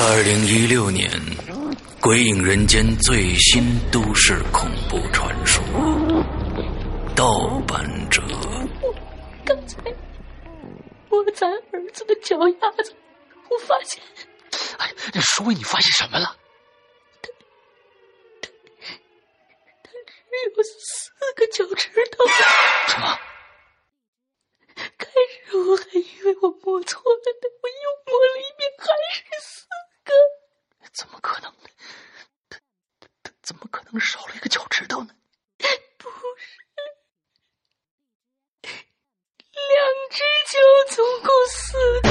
二零一六年，《鬼影人间》最新都市恐怖传说《盗版者》。我刚才我咱儿子的脚丫子，我发现。哎，那说明你发现什么了？他他他只有四个脚趾头。什么？开始我还以为我摸错了呢，我又摸了一遍，还是四个。怎么可能？他他他怎么可能少了一个脚趾头呢？不是，两只脚总共四个。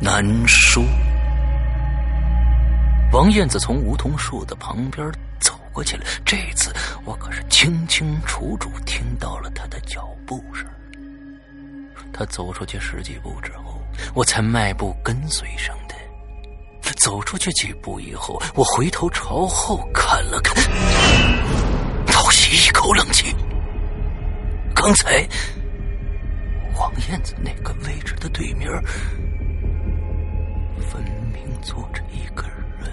难说。王燕子从梧桐树的旁边走过去了，这次我可是清清楚楚听到了他的脚步声。他走出去十几步之后，我才迈步跟随上的。走出去几步以后，我回头朝后看了看，倒吸一口冷气。刚才王燕子那个位置的对面。分明坐着一个人，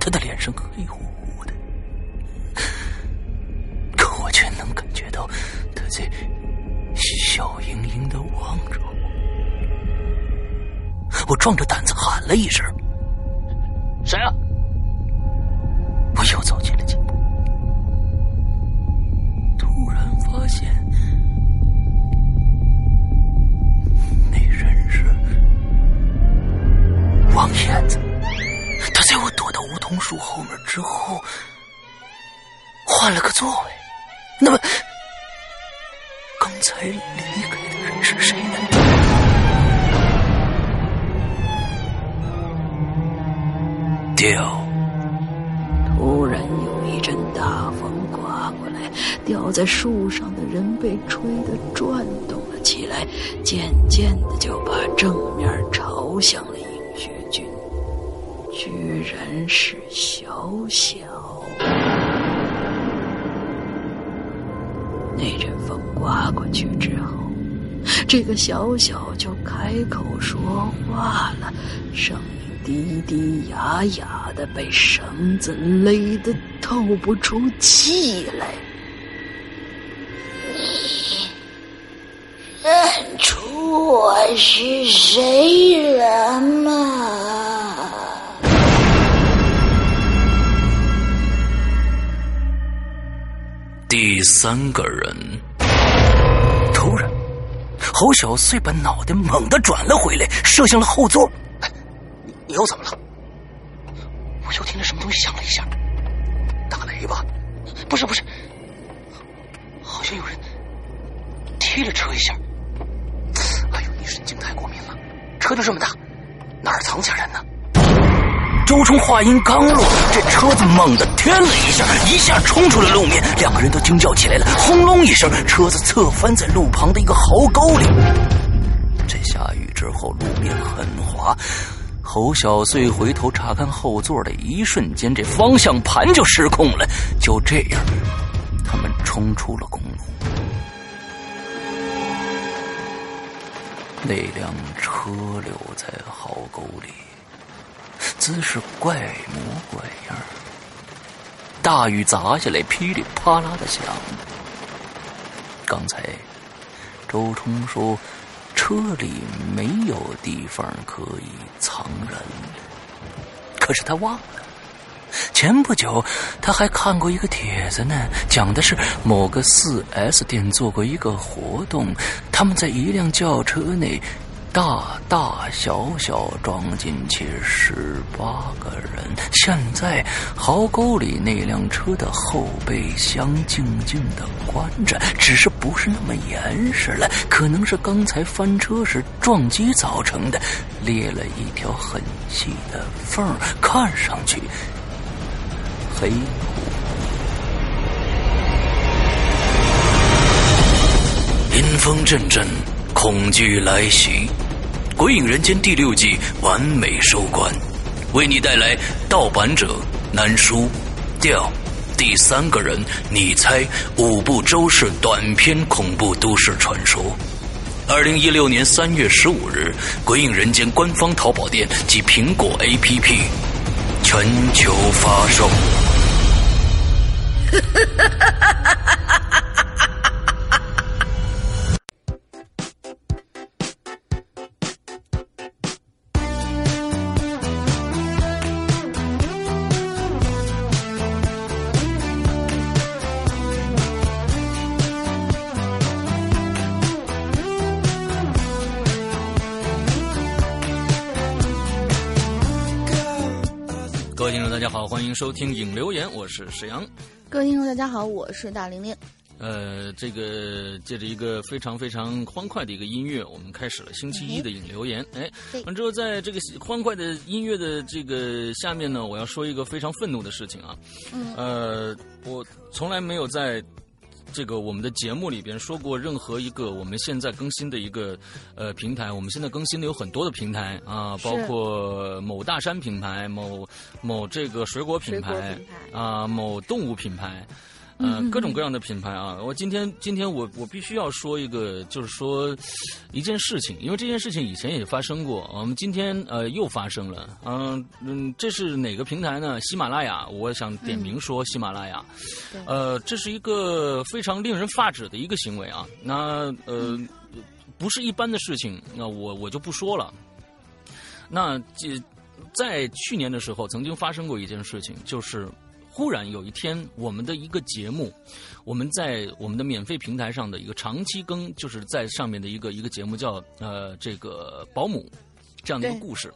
他的脸上黑乎乎的，可我却能感觉到他在笑盈盈的望着我。我壮着胆子喊了一声：“谁啊？”我又走近了几步，突然发现那人是。王燕子，他在我躲到梧桐树后面之后，换了个座位。那么，才离开的人是谁呢？掉。突然有一阵大风刮过来，吊在树上的人被吹得转动了起来，渐渐的就把正面朝向了。居然是小小。那阵风刮过去之后，这个小小就开口说话了，声音低低哑哑的，被绳子勒得透不出气来。你认出我是谁了吗？第三个人，突然，侯小碎把脑袋猛地转了回来，射向了后座。你你又怎么了？我又听着什么东西响了一下，打雷吧？不是不是，好像有人踢了车一下。哎呦，你神经太过敏了，车就这么大，哪儿藏下人呢？周冲话音刚落，这车子猛地颠了一下，一下冲出了路面，两个人都惊叫起来了。轰隆一声，车子侧翻在路旁的一个壕沟里。这下雨之后，路面很滑。侯小碎回头查看后座的一瞬间，这方向盘就失控了。就这样，他们冲出了公路。那辆车留在壕沟里。姿势怪模怪样，大雨砸下来，噼里啪啦的响。刚才周冲说车里没有地方可以藏人，可是他忘了，前不久他还看过一个帖子呢，讲的是某个四 S 店做过一个活动，他们在一辆轿车内。大大小小装进去十八个人。现在壕沟里那辆车的后备箱静静的关着，只是不是那么严实了，可能是刚才翻车时撞击造成的，裂了一条很细的缝，看上去黑。阴风阵阵，恐惧来袭。《鬼影人间》第六季完美收官，为你带来盗版者难书调第三个人，你猜五部周氏短篇恐怖都市传说。二零一六年三月十五日，《鬼影人间》官方淘宝店及苹果 APP 全球发售。哈哈哈哈哈！哈迎收听《影留言》，我是沈阳。各位听众，大家好，我是大玲玲。呃，这个借着一个非常非常欢快的一个音乐，我们开始了星期一的影留言。哎，完之后，在这个欢快的音乐的这个下面呢，我要说一个非常愤怒的事情啊。嗯。呃，我从来没有在这个我们的节目里边说过任何一个我们现在更新的一个呃平台。我们现在更新的有很多的平台啊，包括某大山品牌、某某这个水果品牌啊、某动物品牌。呃，各种各样的品牌啊！我今天今天我我必须要说一个，就是说一件事情，因为这件事情以前也发生过，我们今天呃又发生了。嗯嗯，这是哪个平台呢？喜马拉雅，我想点名说喜马拉雅。呃，这是一个非常令人发指的一个行为啊！那呃，不是一般的事情，那我我就不说了。那这在去年的时候，曾经发生过一件事情，就是。忽然有一天，我们的一个节目，我们在我们的免费平台上的一个长期更，就是在上面的一个一个节目叫呃这个保姆这样的一个故事，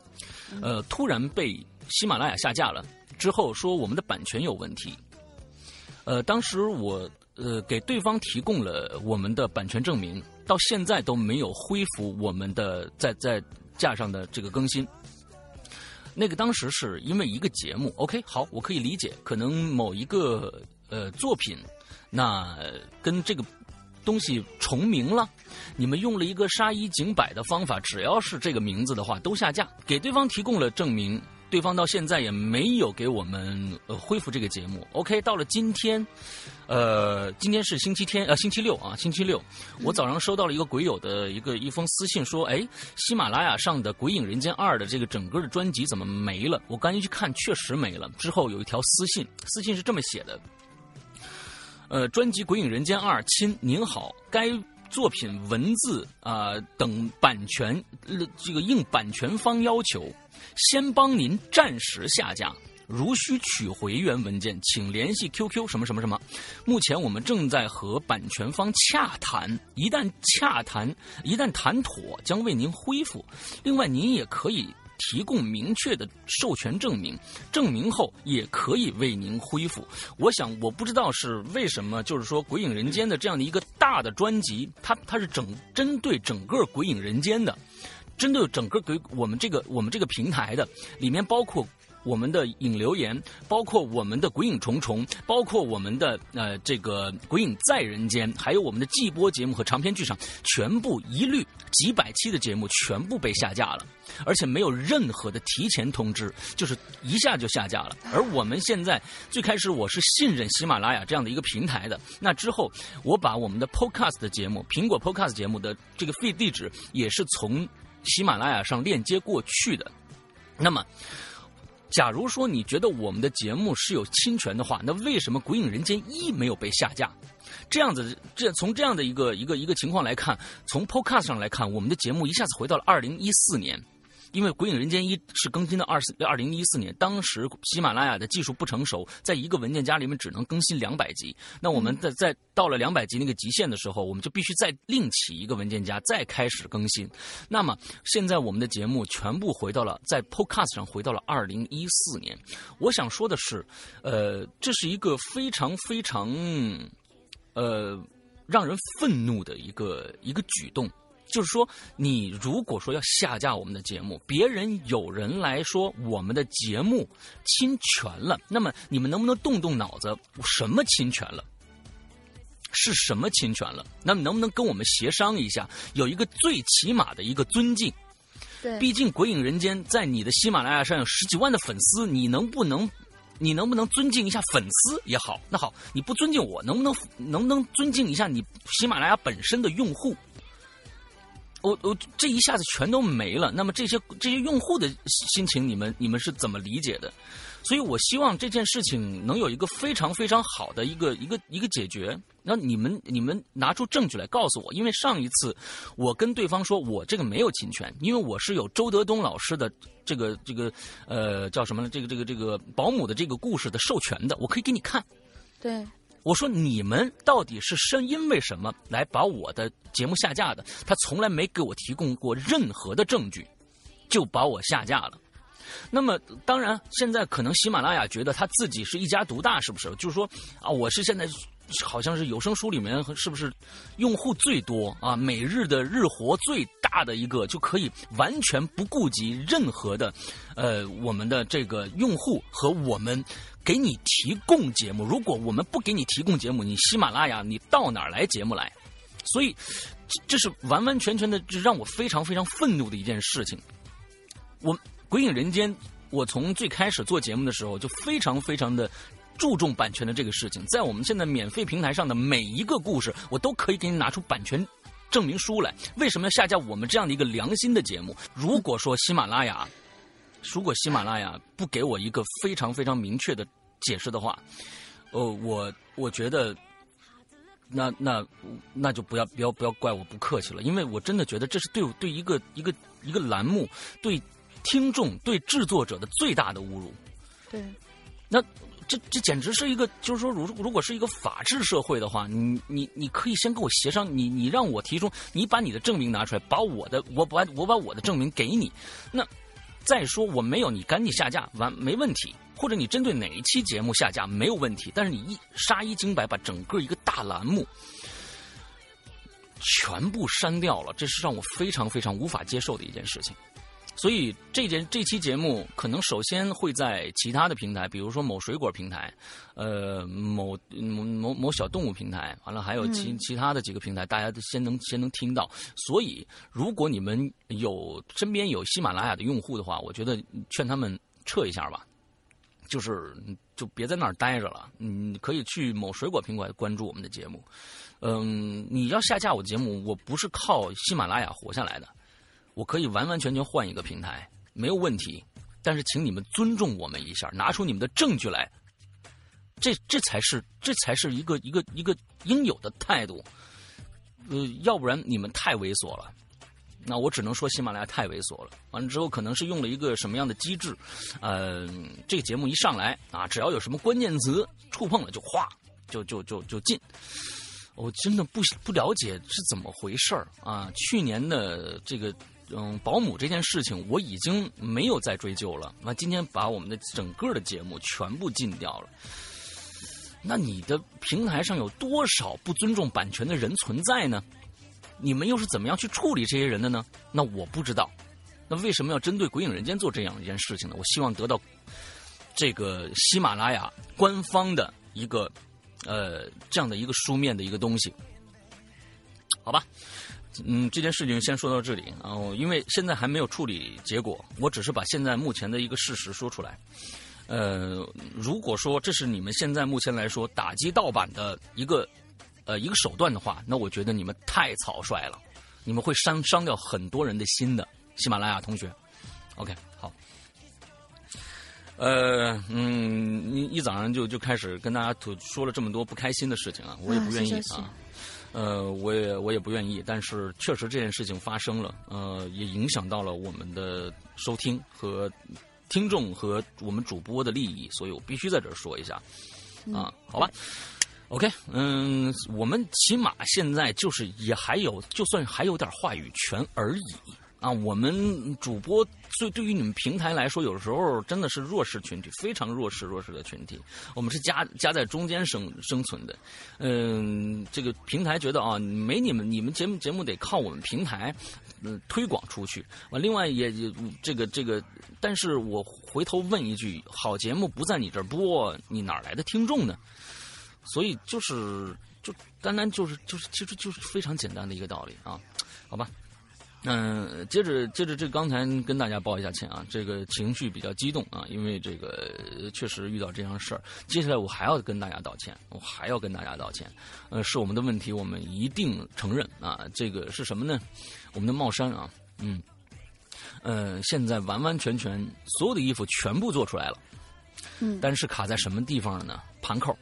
呃突然被喜马拉雅下架了，之后说我们的版权有问题，呃当时我呃给对方提供了我们的版权证明，到现在都没有恢复我们的在在架上的这个更新。那个当时是因为一个节目，OK，好，我可以理解，可能某一个呃作品，那跟这个东西重名了，你们用了一个杀一儆百的方法，只要是这个名字的话都下架，给对方提供了证明。对方到现在也没有给我们呃恢复这个节目。OK，到了今天，呃，今天是星期天，呃，星期六啊，星期六，我早上收到了一个鬼友的一个一封私信，说，哎，喜马拉雅上的《鬼影人间二》的这个整个的专辑怎么没了？我赶紧去看，确实没了。之后有一条私信，私信是这么写的：，呃，专辑《鬼影人间二》，亲，您好，该。作品文字啊等版权，这个应版权方要求，先帮您暂时下架。如需取回原文件，请联系 QQ 什么什么什么。目前我们正在和版权方洽谈，一旦洽谈，一旦谈妥，将为您恢复。另外，您也可以。提供明确的授权证明，证明后也可以为您恢复。我想，我不知道是为什么，就是说《鬼影人间》的这样的一个大的专辑，它它是整针对整个《鬼影人间》的，针对整个鬼我们这个我们这个平台的，里面包括。我们的影留言，包括我们的鬼影重重，包括我们的呃这个鬼影在人间，还有我们的季播节目和长篇剧场，全部一律几百期的节目全部被下架了，而且没有任何的提前通知，就是一下就下架了。而我们现在最开始我是信任喜马拉雅这样的一个平台的，那之后我把我们的 Podcast 的节目，苹果 Podcast 节目的这个 feed 地址也是从喜马拉雅上链接过去的，那么。假如说你觉得我们的节目是有侵权的话，那为什么《鬼影人间一》没有被下架？这样子，这从这样的一个一个一个情况来看，从 Podcast 上来看，我们的节目一下子回到了二零一四年。因为《鬼影人间一》是更新的二四二零一四年，当时喜马拉雅的技术不成熟，在一个文件夹里面只能更新两百集。那我们在在到了两百集那个极限的时候，我们就必须再另起一个文件夹，再开始更新。那么现在我们的节目全部回到了在 Podcast 上回到了二零一四年。我想说的是，呃，这是一个非常非常呃让人愤怒的一个一个举动。就是说，你如果说要下架我们的节目，别人有人来说我们的节目侵权了，那么你们能不能动动脑子，什么侵权了？是什么侵权了？那么能不能跟我们协商一下，有一个最起码的一个尊敬？对，毕竟《鬼影人间》在你的喜马拉雅上有十几万的粉丝，你能不能你能不能尊敬一下粉丝也好？那好，你不尊敬我，能不能能不能尊敬一下你喜马拉雅本身的用户？我我这一下子全都没了。那么这些这些用户的心情，你们你们是怎么理解的？所以我希望这件事情能有一个非常非常好的一个一个一个解决。那你们你们拿出证据来告诉我，因为上一次我跟对方说我这个没有侵权，因为我是有周德东老师的这个这个呃叫什么呢？这个这个这个保姆的这个故事的授权的，我可以给你看。对，我说你们到底是是因为什么来把我的节目下架的？他从来没给我提供过任何的证据，就把我下架了。那么，当然，现在可能喜马拉雅觉得他自己是一家独大，是不是？就是说啊，我是现在好像是有声书里面是不是用户最多啊，每日的日活最大的一个，就可以完全不顾及任何的呃我们的这个用户和我们给你提供节目。如果我们不给你提供节目，你喜马拉雅你到哪儿来节目来？所以这是完完全全的，让我非常非常愤怒的一件事情。我。鬼影人间，我从最开始做节目的时候就非常非常的注重版权的这个事情。在我们现在免费平台上的每一个故事，我都可以给你拿出版权证明书来。为什么要下架我们这样的一个良心的节目？如果说喜马拉雅，如果喜马拉雅不给我一个非常非常明确的解释的话，呃，我我觉得，那那那就不要不要不要怪我不客气了，因为我真的觉得这是对对一个一个一个栏目对。听众对制作者的最大的侮辱，对，那这这简直是一个，就是说，如如果是一个法治社会的话，你你你可以先跟我协商，你你让我提出，你把你的证明拿出来，把我的我把我把我的证明给你，那再说我没有，你赶紧下架完没问题，或者你针对哪一期节目下架没有问题，但是你一杀一儆百，把整个一个大栏目全部删掉了，这是让我非常非常无法接受的一件事情。所以这节这期节目可能首先会在其他的平台，比如说某水果平台，呃，某某某某小动物平台，完了还有其其他的几个平台，大家都先能先能听到。所以如果你们有身边有喜马拉雅的用户的话，我觉得劝他们撤一下吧，就是就别在那儿待着了。你可以去某水果平台关注我们的节目。嗯，你要下架我节目，我不是靠喜马拉雅活下来的。我可以完完全全换一个平台，没有问题。但是，请你们尊重我们一下，拿出你们的证据来。这这才是这才是一个一个一个应有的态度。呃，要不然你们太猥琐了。那我只能说喜马拉雅太猥琐了。完了之后，可能是用了一个什么样的机制？呃，这个节目一上来啊，只要有什么关键词触碰了，就哗，就就就就进。我真的不不了解是怎么回事儿啊！去年的这个。嗯，保姆这件事情我已经没有再追究了。那今天把我们的整个的节目全部禁掉了。那你的平台上有多少不尊重版权的人存在呢？你们又是怎么样去处理这些人的呢？那我不知道。那为什么要针对《鬼影人间》做这样一件事情呢？我希望得到这个喜马拉雅官方的一个呃这样的一个书面的一个东西，好吧？嗯，这件事情先说到这里。然后，因为现在还没有处理结果，我只是把现在目前的一个事实说出来。呃，如果说这是你们现在目前来说打击盗版的一个呃一个手段的话，那我觉得你们太草率了，你们会伤伤掉很多人的心的。喜马拉雅同学，OK，好。呃，嗯，你一早上就就开始跟大家吐说了这么多不开心的事情啊，我也不愿意啊。呃，我也我也不愿意，但是确实这件事情发生了，呃，也影响到了我们的收听和听众和我们主播的利益，所以我必须在这儿说一下，啊，好吧，OK，嗯，我们起码现在就是也还有，就算还有点话语权而已。啊，我们主播对对于你们平台来说，有时候真的是弱势群体，非常弱势弱势的群体。我们是夹夹在中间生生存的。嗯，这个平台觉得啊，没你们，你们节目节目得靠我们平台嗯推广出去。完，另外也也这个这个，但是我回头问一句，好节目不在你这儿播，你哪来的听众呢？所以就是就单单就是就是其实就是非常简单的一个道理啊，好吧。嗯，接着接着这刚才跟大家报一下歉啊，这个情绪比较激动啊，因为这个确实遇到这样事儿。接下来我还要跟大家道歉，我还要跟大家道歉。呃，是我们的问题，我们一定承认啊。这个是什么呢？我们的帽衫啊，嗯，呃，现在完完全全所有的衣服全部做出来了，嗯，但是卡在什么地方了呢？盘扣。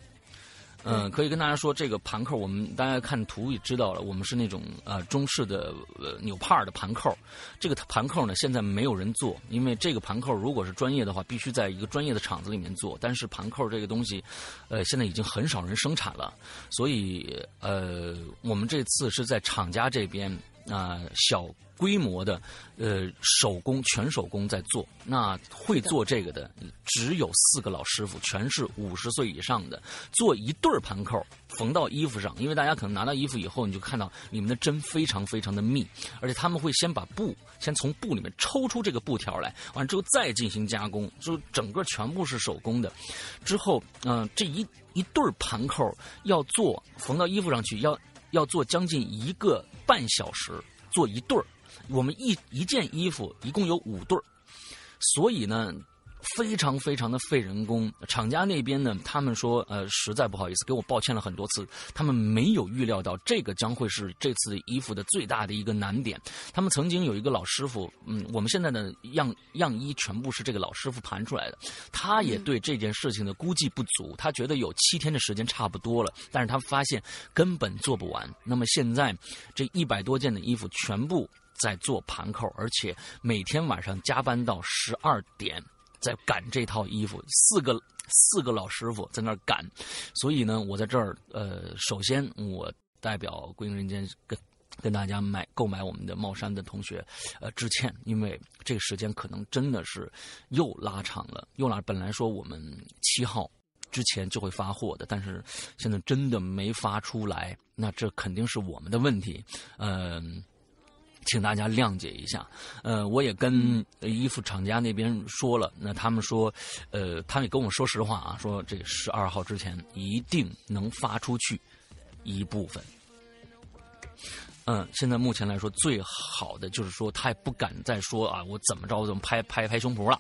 嗯，可以跟大家说，这个盘扣，我们大家看图也知道了，我们是那种呃中式的呃纽帕尔的盘扣。这个盘扣呢，现在没有人做，因为这个盘扣如果是专业的话，必须在一个专业的厂子里面做。但是盘扣这个东西，呃，现在已经很少人生产了，所以呃，我们这次是在厂家这边啊小。规模的，呃，手工全手工在做，那会做这个的只有四个老师傅，全是五十岁以上的，做一对盘扣缝到衣服上。因为大家可能拿到衣服以后，你就看到里面的针非常非常的密，而且他们会先把布先从布里面抽出这个布条来，完了之后再进行加工，就整个全部是手工的。之后，嗯，这一一对盘扣要做缝到衣服上去，要要做将近一个半小时，做一对儿。我们一一件衣服一共有五对儿所以呢，非常非常的费人工。厂家那边呢，他们说，呃，实在不好意思，给我抱歉了很多次。他们没有预料到这个将会是这次衣服的最大的一个难点。他们曾经有一个老师傅，嗯，我们现在的样样衣全部是这个老师傅盘出来的。他也对这件事情的估计不足，他觉得有七天的时间差不多了，但是他发现根本做不完。那么现在这一百多件的衣服全部。在做盘扣，而且每天晚上加班到十二点，在赶这套衣服，四个四个老师傅在那儿赶，所以呢，我在这儿，呃，首先我代表归人间跟跟大家买购买我们的帽衫的同学，呃，致歉，因为这个时间可能真的是又拉长了，又拉。本来说我们七号之前就会发货的，但是现在真的没发出来，那这肯定是我们的问题，嗯。请大家谅解一下，呃，我也跟衣服厂家那边说了，那他们说，呃，他们也跟我说实话啊，说这十二号之前一定能发出去一部分。嗯，现在目前来说最好的就是说，他也不敢再说啊，我怎么着怎么拍拍拍胸脯了，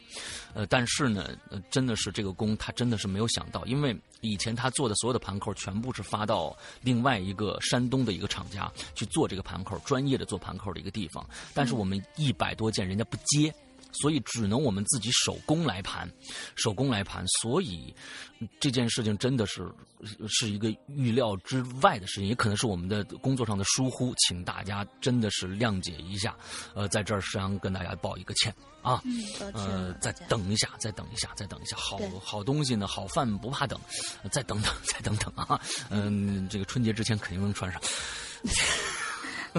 呃，但是呢，真的是这个工他真的是没有想到，因为以前他做的所有的盘扣全部是发到另外一个山东的一个厂家去做这个盘扣，专业的做盘扣的一个地方，但是我们一百多件人家不接。所以只能我们自己手工来盘，手工来盘。所以这件事情真的是是一个预料之外的事情，也可能是我们的工作上的疏忽，请大家真的是谅解一下。呃，在这儿实际上跟大家道一个歉啊。嗯，呃，再等一下，再等一下，再等一下。好好东西呢，好饭不怕等，再等等，再等等啊。嗯，这个春节之前肯定能穿上。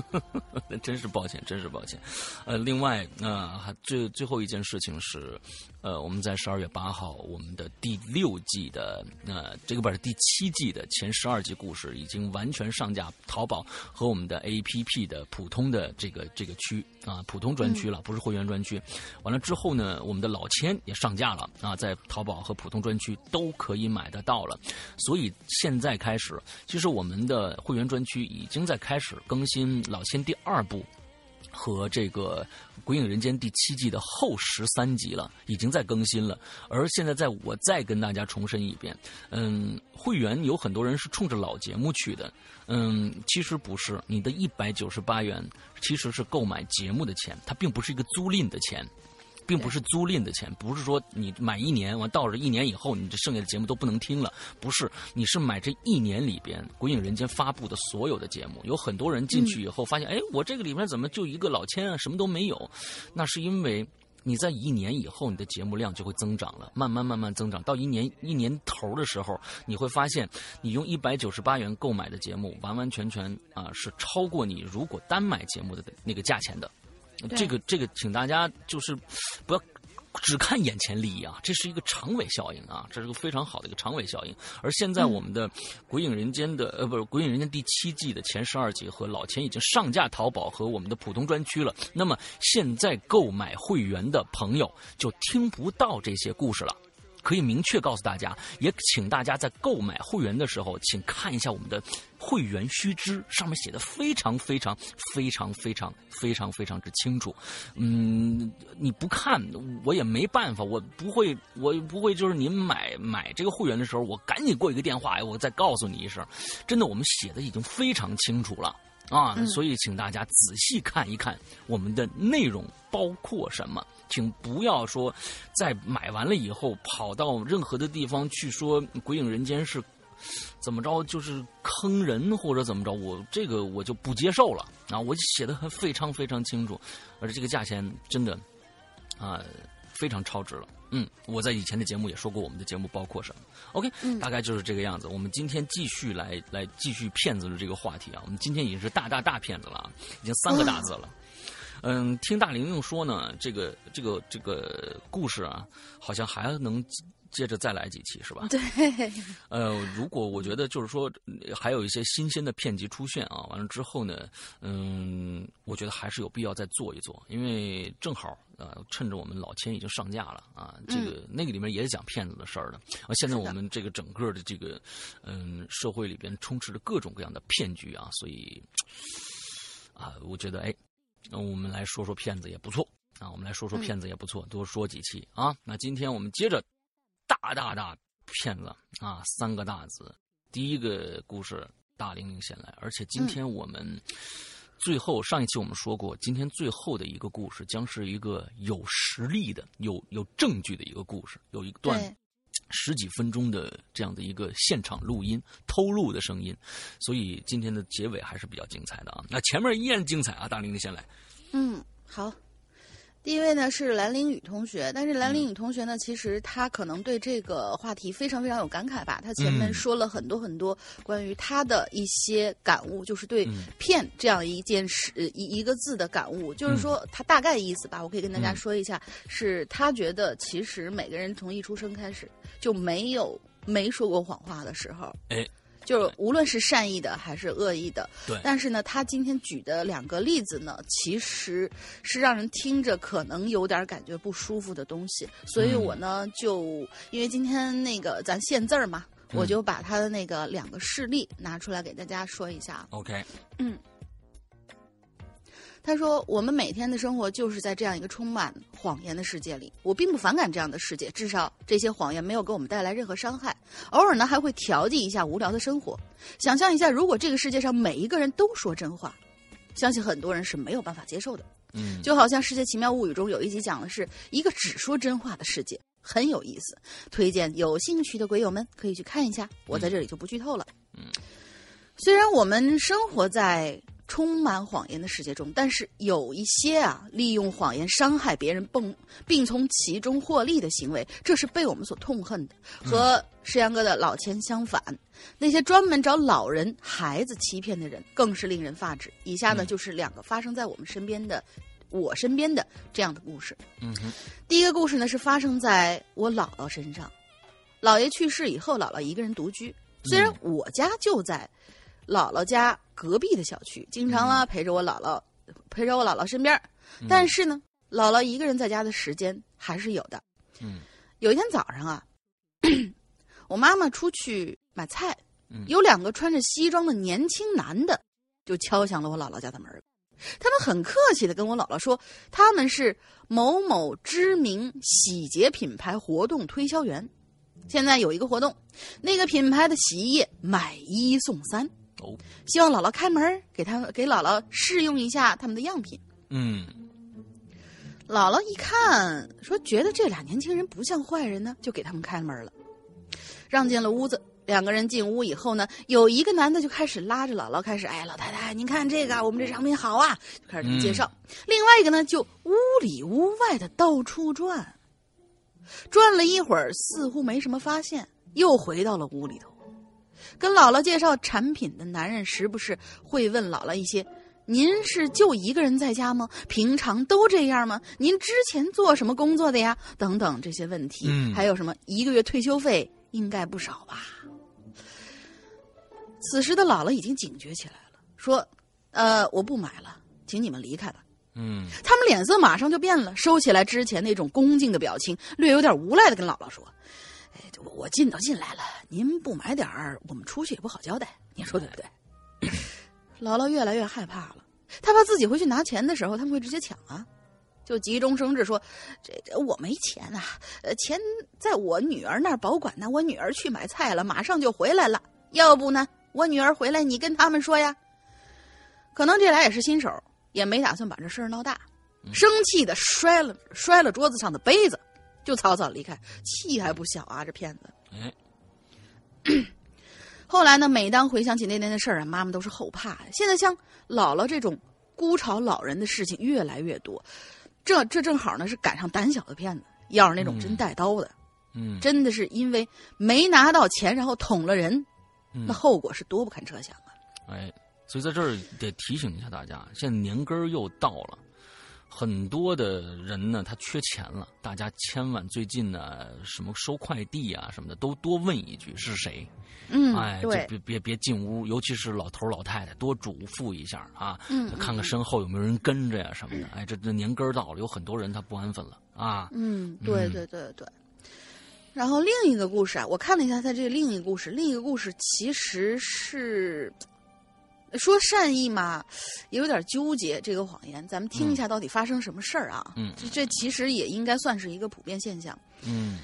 真是抱歉，真是抱歉。呃，另外，呃，还最最后一件事情是，呃，我们在十二月八号，我们的第六季的，呃，这个不是第七季的前十二集故事已经完全上架淘宝和我们的 APP 的普通的这个这个区啊，普通专区了，不是会员专区。完了之后呢，我们的老千也上架了啊，在淘宝和普通专区都可以买得到了。所以现在开始，其实我们的会员专区已经在开始更新。老千第二部和这个《鬼影人间》第七季的后十三集了，已经在更新了。而现在，在我再跟大家重申一遍，嗯，会员有很多人是冲着老节目去的，嗯，其实不是，你的一百九十八元其实是购买节目的钱，它并不是一个租赁的钱。并不是租赁的钱，不是说你买一年完到了一年以后，你这剩下的节目都不能听了。不是，你是买这一年里边《鬼影人间》发布的所有的节目。有很多人进去以后发现，哎，我这个里面怎么就一个老千啊，什么都没有？那是因为你在一年以后，你的节目量就会增长了，慢慢慢慢增长。到一年一年头的时候，你会发现，你用一百九十八元购买的节目，完完全全啊是超过你如果单买节目的那个价钱的。这个这个，请大家就是不要只看眼前利益啊，这是一个长尾效应啊，这是个非常好的一个长尾效应。而现在我们的《鬼影人间》的呃，不是《鬼影人间》第七季的前十二集和老钱已经上架淘宝和我们的普通专区了。那么现在购买会员的朋友就听不到这些故事了。可以明确告诉大家，也请大家在购买会员的时候，请看一下我们的会员须知，上面写的非常非常非常非常非常非常之清楚。嗯，你不看我也没办法，我不会，我不会就是您买买这个会员的时候，我赶紧过一个电话，我再告诉你一声。真的，我们写的已经非常清楚了。啊，所以请大家仔细看一看我们的内容包括什么，请不要说在买完了以后跑到任何的地方去说《鬼影人间》是怎么着，就是坑人或者怎么着，我这个我就不接受了啊！我写的非常非常清楚，而且这个价钱真的啊非常超值了。嗯，我在以前的节目也说过，我们的节目包括什么？OK，大概就是这个样子。我们今天继续来来继续骗子的这个话题啊。我们今天已经是大大大骗子了啊，已经三个大字了。嗯，听大玲玲说呢，这个这个这个故事啊，好像还能。接着再来几期是吧？对。呃，如果我觉得就是说还有一些新鲜的片集出现啊，完了之后呢，嗯，我觉得还是有必要再做一做，因为正好呃，趁着我们老千已经上架了啊，这个那个里面也是讲骗子的事儿的。啊，现在我们这个整个的这个嗯社会里边充斥着各种各样的骗局啊，所以啊，我觉得哎，那我们来说说骗子也不错啊，我们来说说骗子也不错，多说几期啊。那今天我们接着。大大大骗子啊！三个大字。第一个故事，大玲玲先来。而且今天我们最后上一期我们说过，今天最后的一个故事将是一个有实力的、有有证据的一个故事，有一段十几分钟的这样的一个现场录音偷录的声音，所以今天的结尾还是比较精彩的啊！那前面依然精彩啊！大玲玲先来。嗯，好。第一位呢是兰陵雨同学，但是兰陵雨同学呢，其实他可能对这个话题非常非常有感慨吧。他前面说了很多很多关于他的一些感悟，就是对“骗”这样一件事一一个字的感悟，就是说他大概意思吧，我可以跟大家说一下，是他觉得其实每个人从一出生开始就没有没说过谎话的时候。哎。就是无论是善意的还是恶意的，对。但是呢，他今天举的两个例子呢，其实是让人听着可能有点感觉不舒服的东西。所以我呢，就因为今天那个咱限字儿嘛，我就把他的那个两个事例拿出来给大家说一下。OK，嗯。他说：“我们每天的生活就是在这样一个充满谎言的世界里。我并不反感这样的世界，至少这些谎言没有给我们带来任何伤害。偶尔呢，还会调剂一下无聊的生活。想象一下，如果这个世界上每一个人都说真话，相信很多人是没有办法接受的。嗯，就好像《世界奇妙物语》中有一集讲的是一个只说真话的世界，很有意思。推荐有兴趣的鬼友们可以去看一下。我在这里就不剧透了。嗯，虽然我们生活在……充满谎言的世界中，但是有一些啊，利用谎言伤害别人，并并从其中获利的行为，这是被我们所痛恨的。和石阳哥的老千相反，那些专门找老人、孩子欺骗的人，更是令人发指。以下呢，就是两个发生在我们身边的、我身边的这样的故事。嗯哼，第一个故事呢，是发生在我姥姥身上。姥爷去世以后，姥姥一个人独居。虽然我家就在。姥姥家隔壁的小区，经常啊陪着我姥姥，陪着我姥姥身边但是呢，姥姥一个人在家的时间还是有的。嗯，有一天早上啊，我妈妈出去买菜，有两个穿着西装的年轻男的就敲响了我姥姥家的门他们很客气的跟我姥姥说，他们是某某知名洗洁品牌活动推销员，现在有一个活动，那个品牌的洗衣液买一送三。哦，希望姥姥开门，给他给姥姥试用一下他们的样品。嗯，姥姥一看，说觉得这俩年轻人不像坏人呢，就给他们开门了，让进了屋子。两个人进屋以后呢，有一个男的就开始拉着姥姥，开始哎，老太太，您看这个，我们这商品好啊，就开始介绍。另外一个呢，就屋里屋外的到处转，转了一会儿，似乎没什么发现，又回到了屋里头。跟姥姥介绍产品的男人，时不时会问姥姥一些：“您是就一个人在家吗？平常都这样吗？您之前做什么工作的呀？”等等这些问题。嗯，还有什么一个月退休费应该不少吧？此时的姥姥已经警觉起来了，说：“呃，我不买了，请你们离开吧。”嗯，他们脸色马上就变了，收起来之前那种恭敬的表情，略有点无赖的跟姥姥说：“哎，我我进都进来了，您不买点儿，我们出去也不好交代，您说对不对？姥姥越来越害怕了，她怕自己回去拿钱的时候他们会直接抢啊，就急中生智说：“这这我没钱啊，呃，钱在我女儿那儿保管呢，我女儿去买菜了，马上就回来了。要不呢，我女儿回来，你跟他们说呀。”可能这俩也是新手，也没打算把这事儿闹大，生气的摔了摔了桌子上的杯子，就草草离开，气还不小啊！这骗子。哎，后来呢，每当回想起那天的事儿啊，妈妈都是后怕。现在像姥姥这种孤巢老人的事情越来越多，这这正好呢是赶上胆小的骗子，要是那种真带刀的，嗯，真的是因为没拿到钱，然后捅了人，嗯那后果是多不堪设想啊！哎，所以在这儿得提醒一下大家，现在年根儿又到了，很多的人呢他缺钱了，大家千万最近呢什么收快递啊什么的都多问一句是谁，嗯，哎，就，别别别进屋，尤其是老头老太太，多嘱咐一下啊，嗯看看身后有没有人跟着呀什么的。哎，这这年根儿到了，有很多人他不安分了啊。嗯，对嗯对对对。然后另一个故事啊，我看了一下他这个另一个故事，另一个故事其实是说善意嘛，也有点纠结这个谎言。咱们听一下到底发生什么事儿啊？嗯这这其实也应该算是一个普遍现象。嗯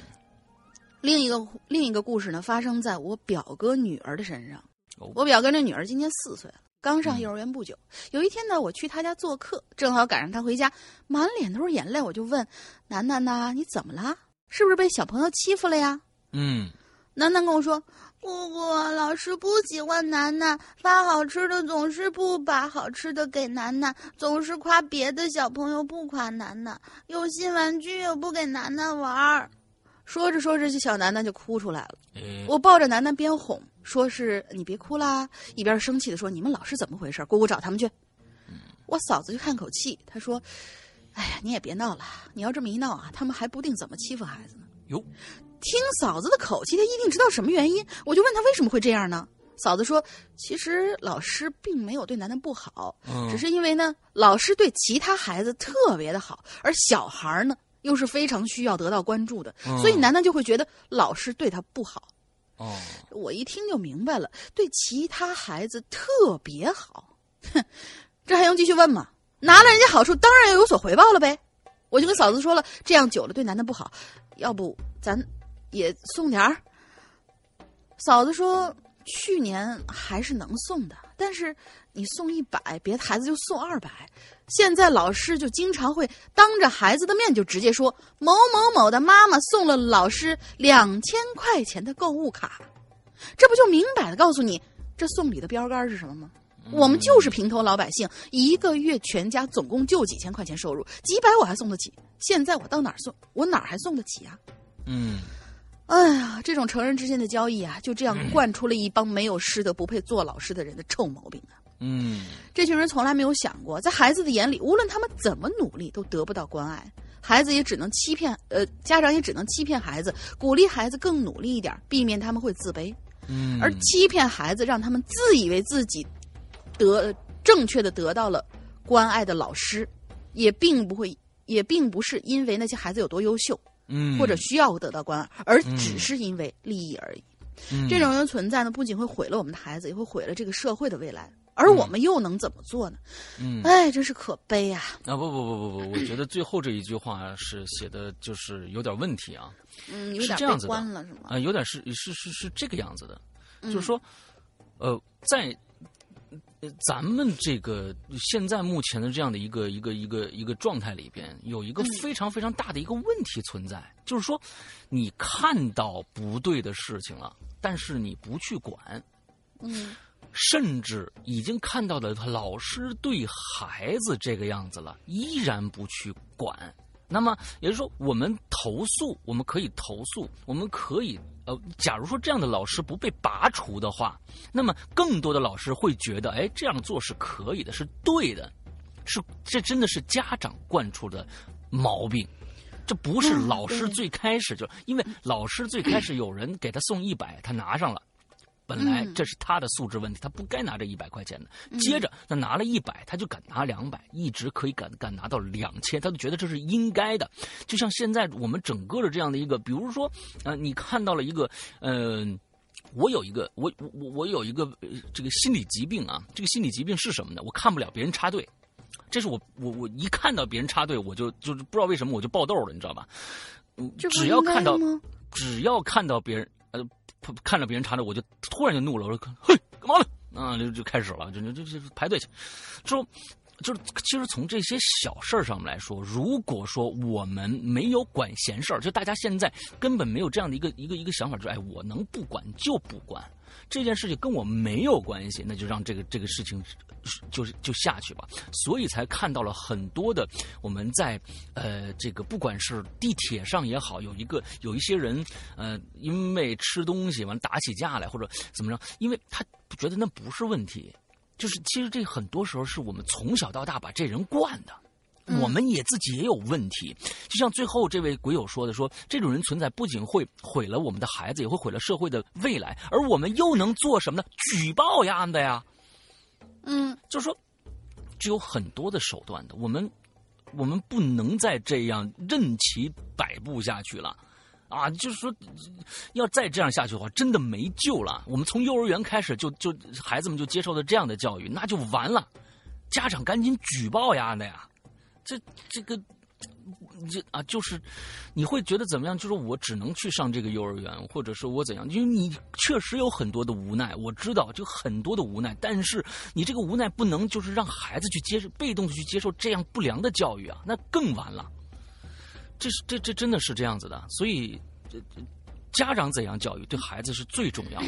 另一个另一个故事呢，发生在我表哥女儿的身上。哦我表哥那女儿今年四岁了，刚上幼儿园不久。有一天呢，我去他家做客，正好赶上他回家，满脸都是眼泪。我就问楠楠呐，你怎么了？是不是被小朋友欺负了呀？嗯楠楠跟我说：“姑姑，老师不喜欢楠楠，发好吃的总是不把好吃的给楠楠，总是夸别的小朋友不夸楠楠，有新玩具也不给楠楠玩儿。”说着说着，这小楠楠就哭出来了。哎我抱着楠楠边哄，说是你别哭啦，一边生气的说：“你们老师怎么回事？姑姑找他们去。”我嫂子就叹口气，她说：“哎呀，你也别闹了，你要这么一闹啊，他们还不定怎么欺负孩子呢。”哟，听嫂子的口气，她一定知道什么原因。我就问她为什么会这样呢？嫂子说，其实老师并没有对楠楠不好，嗯只是因为呢，老师对其他孩子特别的好，而小孩儿呢又是非常需要得到关注的，嗯所以楠楠就会觉得老师对他不好。哦，我一听就明白了，对其他孩子特别好，哼，这还用继续问吗？拿了人家好处，当然要有所回报了呗。我就跟嫂子说了，这样久了对楠楠不好，要不咱也送点儿。嫂子说，去年还是能送的，但是你送一百，别的孩子就送二百。现在老师就经常会当着孩子的面就直接说某某某的妈妈送了老师两千块钱的购物卡，这不就明摆的告诉你这送礼的标杆是什么吗？我们就是平头老百姓，一个月全家总共就几千块钱收入，几百我还送得起。现在我到哪儿送，我哪儿还送得起啊？嗯哎呀，这种成人之间的交易啊，就这样惯出了一帮没有师德、不配做老师的人的臭毛病啊！嗯这群人从来没有想过，在孩子的眼里，无论他们怎么努力，都得不到关爱。孩子也只能欺骗，呃，家长也只能欺骗孩子，鼓励孩子更努力一点，避免他们会自卑。嗯，而欺骗孩子，让他们自以为自己得正确的得到了关爱的老师，也并不会，也并不是因为那些孩子有多优秀，嗯或者需要得到关爱，而只是因为利益而已。嗯这种人的存在呢，不仅会毁了我们的孩子，也会毁了这个社会的未来。而我们又能怎么做呢？嗯哎，真是可悲呀、啊不不不不不，我觉得最后这一句话是写的就是有点问题啊。嗯，有点悲是这样子的观了，是吗？啊、有点是是是是这个样子的，嗯就是说，呃，在呃咱们这个现在目前的这样的一个一个一个一个状态里边，有一个非常非常大的一个问题存在，就是说，你看到不对的事情了，但是你不去管，嗯甚至已经看到了老师对孩子这个样子了，依然不去管。那么也就是说，我们投诉，我们可以投诉，我们可以呃，假如说这样的老师不被拔除的话，那么更多的老师会觉得，哎，这样做是可以的，是对的，是这真的是家长惯出的毛病。这不是老师最开始就，因为老师最开始有人给他送一百，他拿上了，本来嗯这是他的素质问题，他不该拿这一百块钱的。接着他拿了一百，他就敢拿两百，一直可以敢敢拿到两千，他就觉得这是应该的。就像现在我们整个的这样的一个，比如说，呃，你看到了一个，嗯、我有一个，我我我有一个、呃这个心理疾病啊，这个心理疾病是什么呢？我看不了别人插队，这是我我我一看到别人插队，我就就是不知道为什么我就爆痘了，你知道吧？嗯只要看到？只要看到别人看着别人插队，我就突然就怒了，我说嘿干嘛呢？啊，就就开始了，就就就排队去，之后。就是，其实从这些小事儿上来说，如果说我们没有管闲事儿，就大家现在根本没有这样的一个一个一个想法，就是哎，我能不管就不管，这件事情跟我没有关系，那就让这个这个事情就是就下去吧。所以才看到了很多的我们在呃这个不管是地铁上也好，有一个有一些人呃因为吃东西完打起架来或者怎么着，因为他觉得那不是问题。就是其实这很多时候是我们从小到大把这人惯的，我们也自己也有问题。就像最后这位鬼友说的说，这种人存在不仅会毁了我们的孩子，也会毁了社会的未来，而我们又能做什么呢？举报呀的呀。嗯，就是说，只有很多的手段的，我们我们不能再这样任其摆布下去了。啊，就是说，要再这样下去的话，真的没救了。我们从幼儿园开始就就孩子们就接受了这样的教育，那就完了。家长赶紧举报呀的呀，这这个这啊，就是你会觉得怎么样？就是我只能去上这个幼儿园，或者是我怎样？因为你确实有很多的无奈，我知道就很多的无奈，但是你这个无奈不能就是让孩子去接受被动的去接受这样不良的教育啊，那更完了。这是这这真的是这样子的，所以这这家长怎样教育对孩子是最重要的，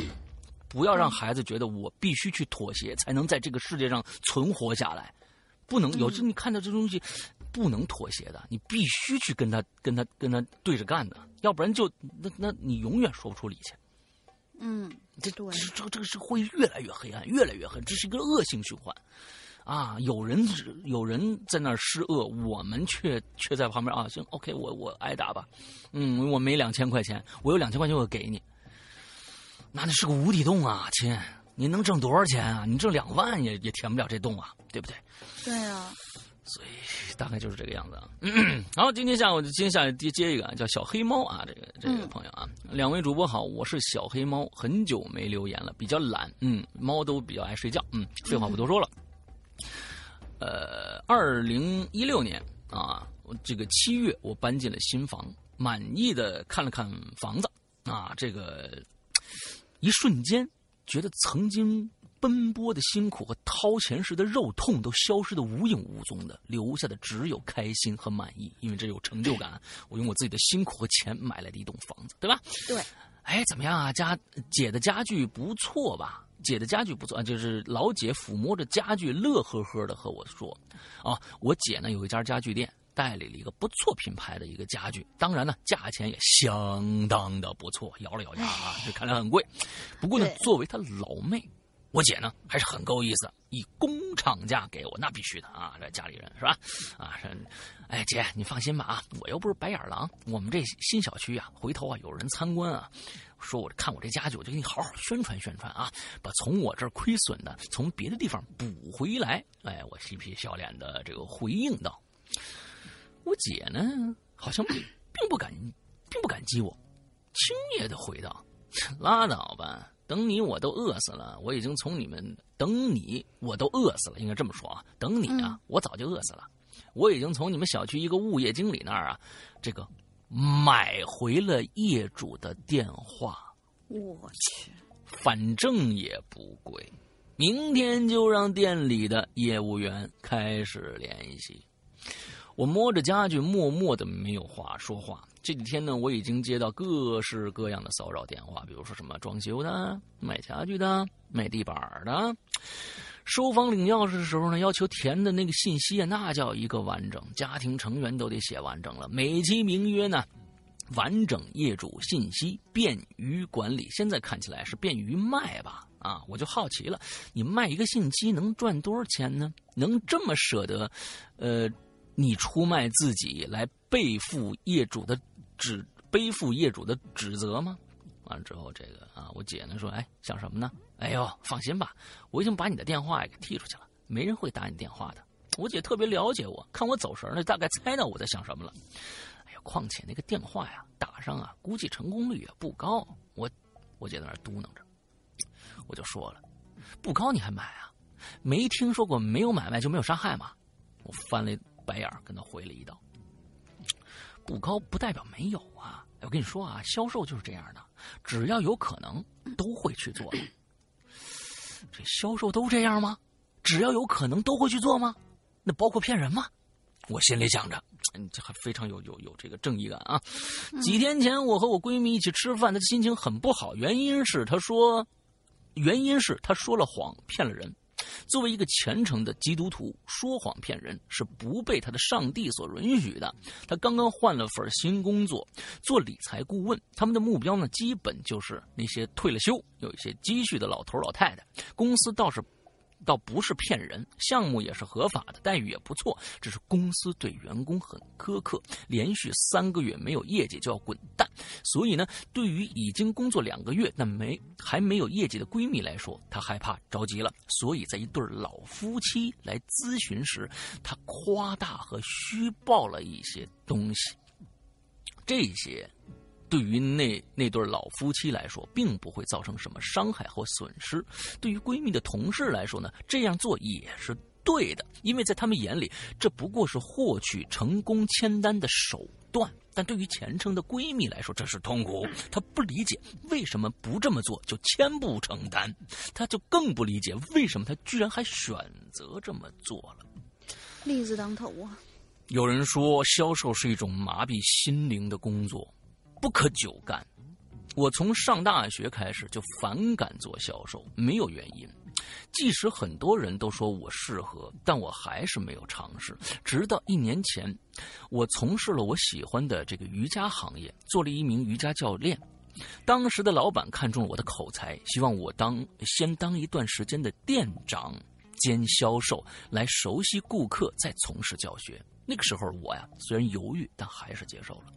不要让孩子觉得我必须去妥协才能在这个世界上存活下来，不能有时你看到这东西不能妥协的，你必须去跟他跟他跟他对着干的，要不然就那那你永远说不出理去。嗯，这对。这这这个是会越来越黑暗，越来越黑，这是一个恶性循环。啊，有人有人在那儿施恶，我们却却在旁边啊，行，OK，我我挨打吧，嗯，我没两千块钱，我有两千块钱我给你，那那是个无底洞啊，亲，你能挣多少钱啊？你挣两万也也填不了这洞啊，对不对？对啊，所以大概就是这个样子啊。好，今天下午今天下午接接一个啊叫小黑猫啊，这个这个朋友啊，两位主播好，我是小黑猫，很久没留言了，比较懒，嗯，猫都比较爱睡觉，嗯，废话不多说了。呃，二零一六年啊，这个七月我搬进了新房，满意的看了看房子啊，这个一瞬间觉得曾经奔波的辛苦和掏钱时的肉痛都消失的无影无踪的，留下的只有开心和满意，因为这有成就感。我用我自己的辛苦和钱买来的一栋房子，对吧？对。哎，怎么样啊？家姐的家具不错吧？姐的家具不错啊，就是老姐抚摸着家具，乐呵呵的和我说：“啊，我姐呢有一家家具店，代理了一个不错品牌的一个家具，当然呢，价钱也相当的不错。”咬了咬牙啊，这看来很贵。不过呢，作为他老妹，我姐呢还是很够意思，以工厂价给我，那必须的啊，这家里人是吧？啊，是，哎姐，你放心吧啊，我又不是白眼狼，我们这新小区啊，回头啊有人参观啊。说我看我这家具，我就给你好好宣传宣传啊，把从我这儿亏损的从别的地方补回来。哎，我嬉皮笑脸的这个回应道。我姐呢，好像并不感，并不感激我，轻蔑的回道：“拉倒吧，等你我都饿死了。我已经从你们等你我都饿死了，应该这么说啊，等你啊，我早就饿死了。我已经从你们小区一个物业经理那儿啊，这个。”买回了业主的电话，我去，反正也不贵，明天就让店里的业务员开始联系。我摸着家具，默默的没有话说话。这几天呢，我已经接到各式各样的骚扰电话，比如说什么装修的、卖家具的、卖地板的。收房领钥匙的时候呢，要求填的那个信息啊，那叫一个完整，家庭成员都得写完整了。美其名曰呢，完整业主信息，便于管理。现在看起来是便于卖吧？啊，我就好奇了，你卖一个信息能赚多少钱呢？能这么舍得？呃，你出卖自己来背负业主的指背负业主的指责吗？完了之后，这个啊，我姐呢说：“哎，想什么呢？哎呦，放心吧，我已经把你的电话给踢出去了，没人会打你电话的。”我姐特别了解我，看我走神了，大概猜到我在想什么了。哎呀，况且那个电话呀，打上啊，估计成功率也不高。我，我姐在那嘟囔着，我就说了：“不高你还买啊？没听说过没有买卖就没有伤害吗？”我翻了白眼跟他回了一道：“不高不代表没有啊。”我跟你说啊，销售就是这样的，只要有可能都会去做。这销售都这样吗？只要有可能都会去做吗？那包括骗人吗？我心里想着，这还非常有有有这个正义感啊。几天前，我和我闺蜜一起吃饭，她心情很不好，原因是她说，原因是她说了谎，骗了人。作为一个虔诚的基督徒，说谎骗人是不被他的上帝所允许的。他刚刚换了份新工作，做理财顾问。他们的目标呢，基本就是那些退了休、有一些积蓄的老头老太太。公司倒是。倒不是骗人，项目也是合法的，待遇也不错。只是公司对员工很苛刻，连续三个月没有业绩就要滚蛋。所以呢，对于已经工作两个月但没还没有业绩的闺蜜来说，她害怕着急了。所以在一对老夫妻来咨询时，她夸大和虚报了一些东西，这些。对于那那对老夫妻来说，并不会造成什么伤害或损失。对于闺蜜的同事来说呢，这样做也是对的，因为在他们眼里，这不过是获取成功签单的手段。但对于虔诚的闺蜜来说，这是痛苦。她不理解为什么不这么做就签不成单，她就更不理解为什么她居然还选择这么做了。例子当头啊！有人说，销售是一种麻痹心灵的工作。不可久干。我从上大学开始就反感做销售，没有原因。即使很多人都说我适合，但我还是没有尝试。直到一年前，我从事了我喜欢的这个瑜伽行业，做了一名瑜伽教练。当时的老板看中了我的口才，希望我当先当一段时间的店长兼销售，来熟悉顾客，再从事教学。那个时候我呀，虽然犹豫，但还是接受了。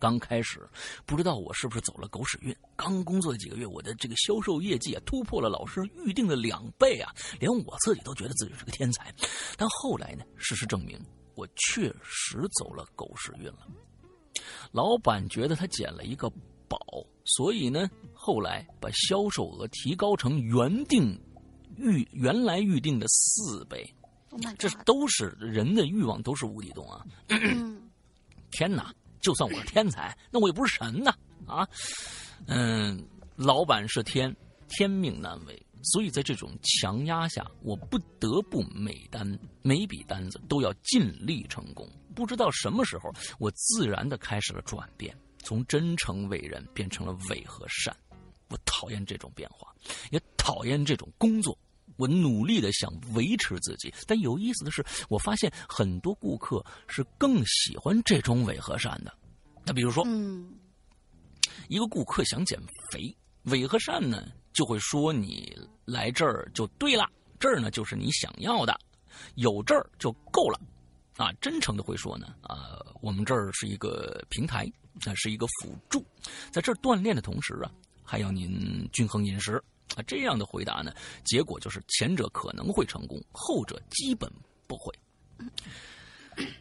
刚开始，不知道我是不是走了狗屎运。刚工作的几个月，我的这个销售业绩啊，突破了老师预定的两倍啊，连我自己都觉得自己是个天才。但后来呢，事实证明，我确实走了狗屎运了。老板觉得他捡了一个宝，所以呢，后来把销售额提高成原定预原来预定的四倍。这都是人的欲望，都是无底洞啊！天哪！就算我是天才，那我也不是神呐！啊，嗯，老板是天，天命难违，所以在这种强压下，我不得不每单每笔单子都要尽力成功。不知道什么时候，我自然的开始了转变，从真诚为人变成了伪和善。我讨厌这种变化，也讨厌这种工作。我努力的想维持自己，但有意思的是，我发现很多顾客是更喜欢这种伪和善的。那比如说，嗯，一个顾客想减肥，伪和善呢就会说你来这儿就对了，这儿呢就是你想要的，有这儿就够了。啊，真诚的会说呢，啊，我们这儿是一个平台，那是一个辅助，在这儿锻炼的同时啊，还要您均衡饮食。啊，这样的回答呢，结果就是前者可能会成功，后者基本不会。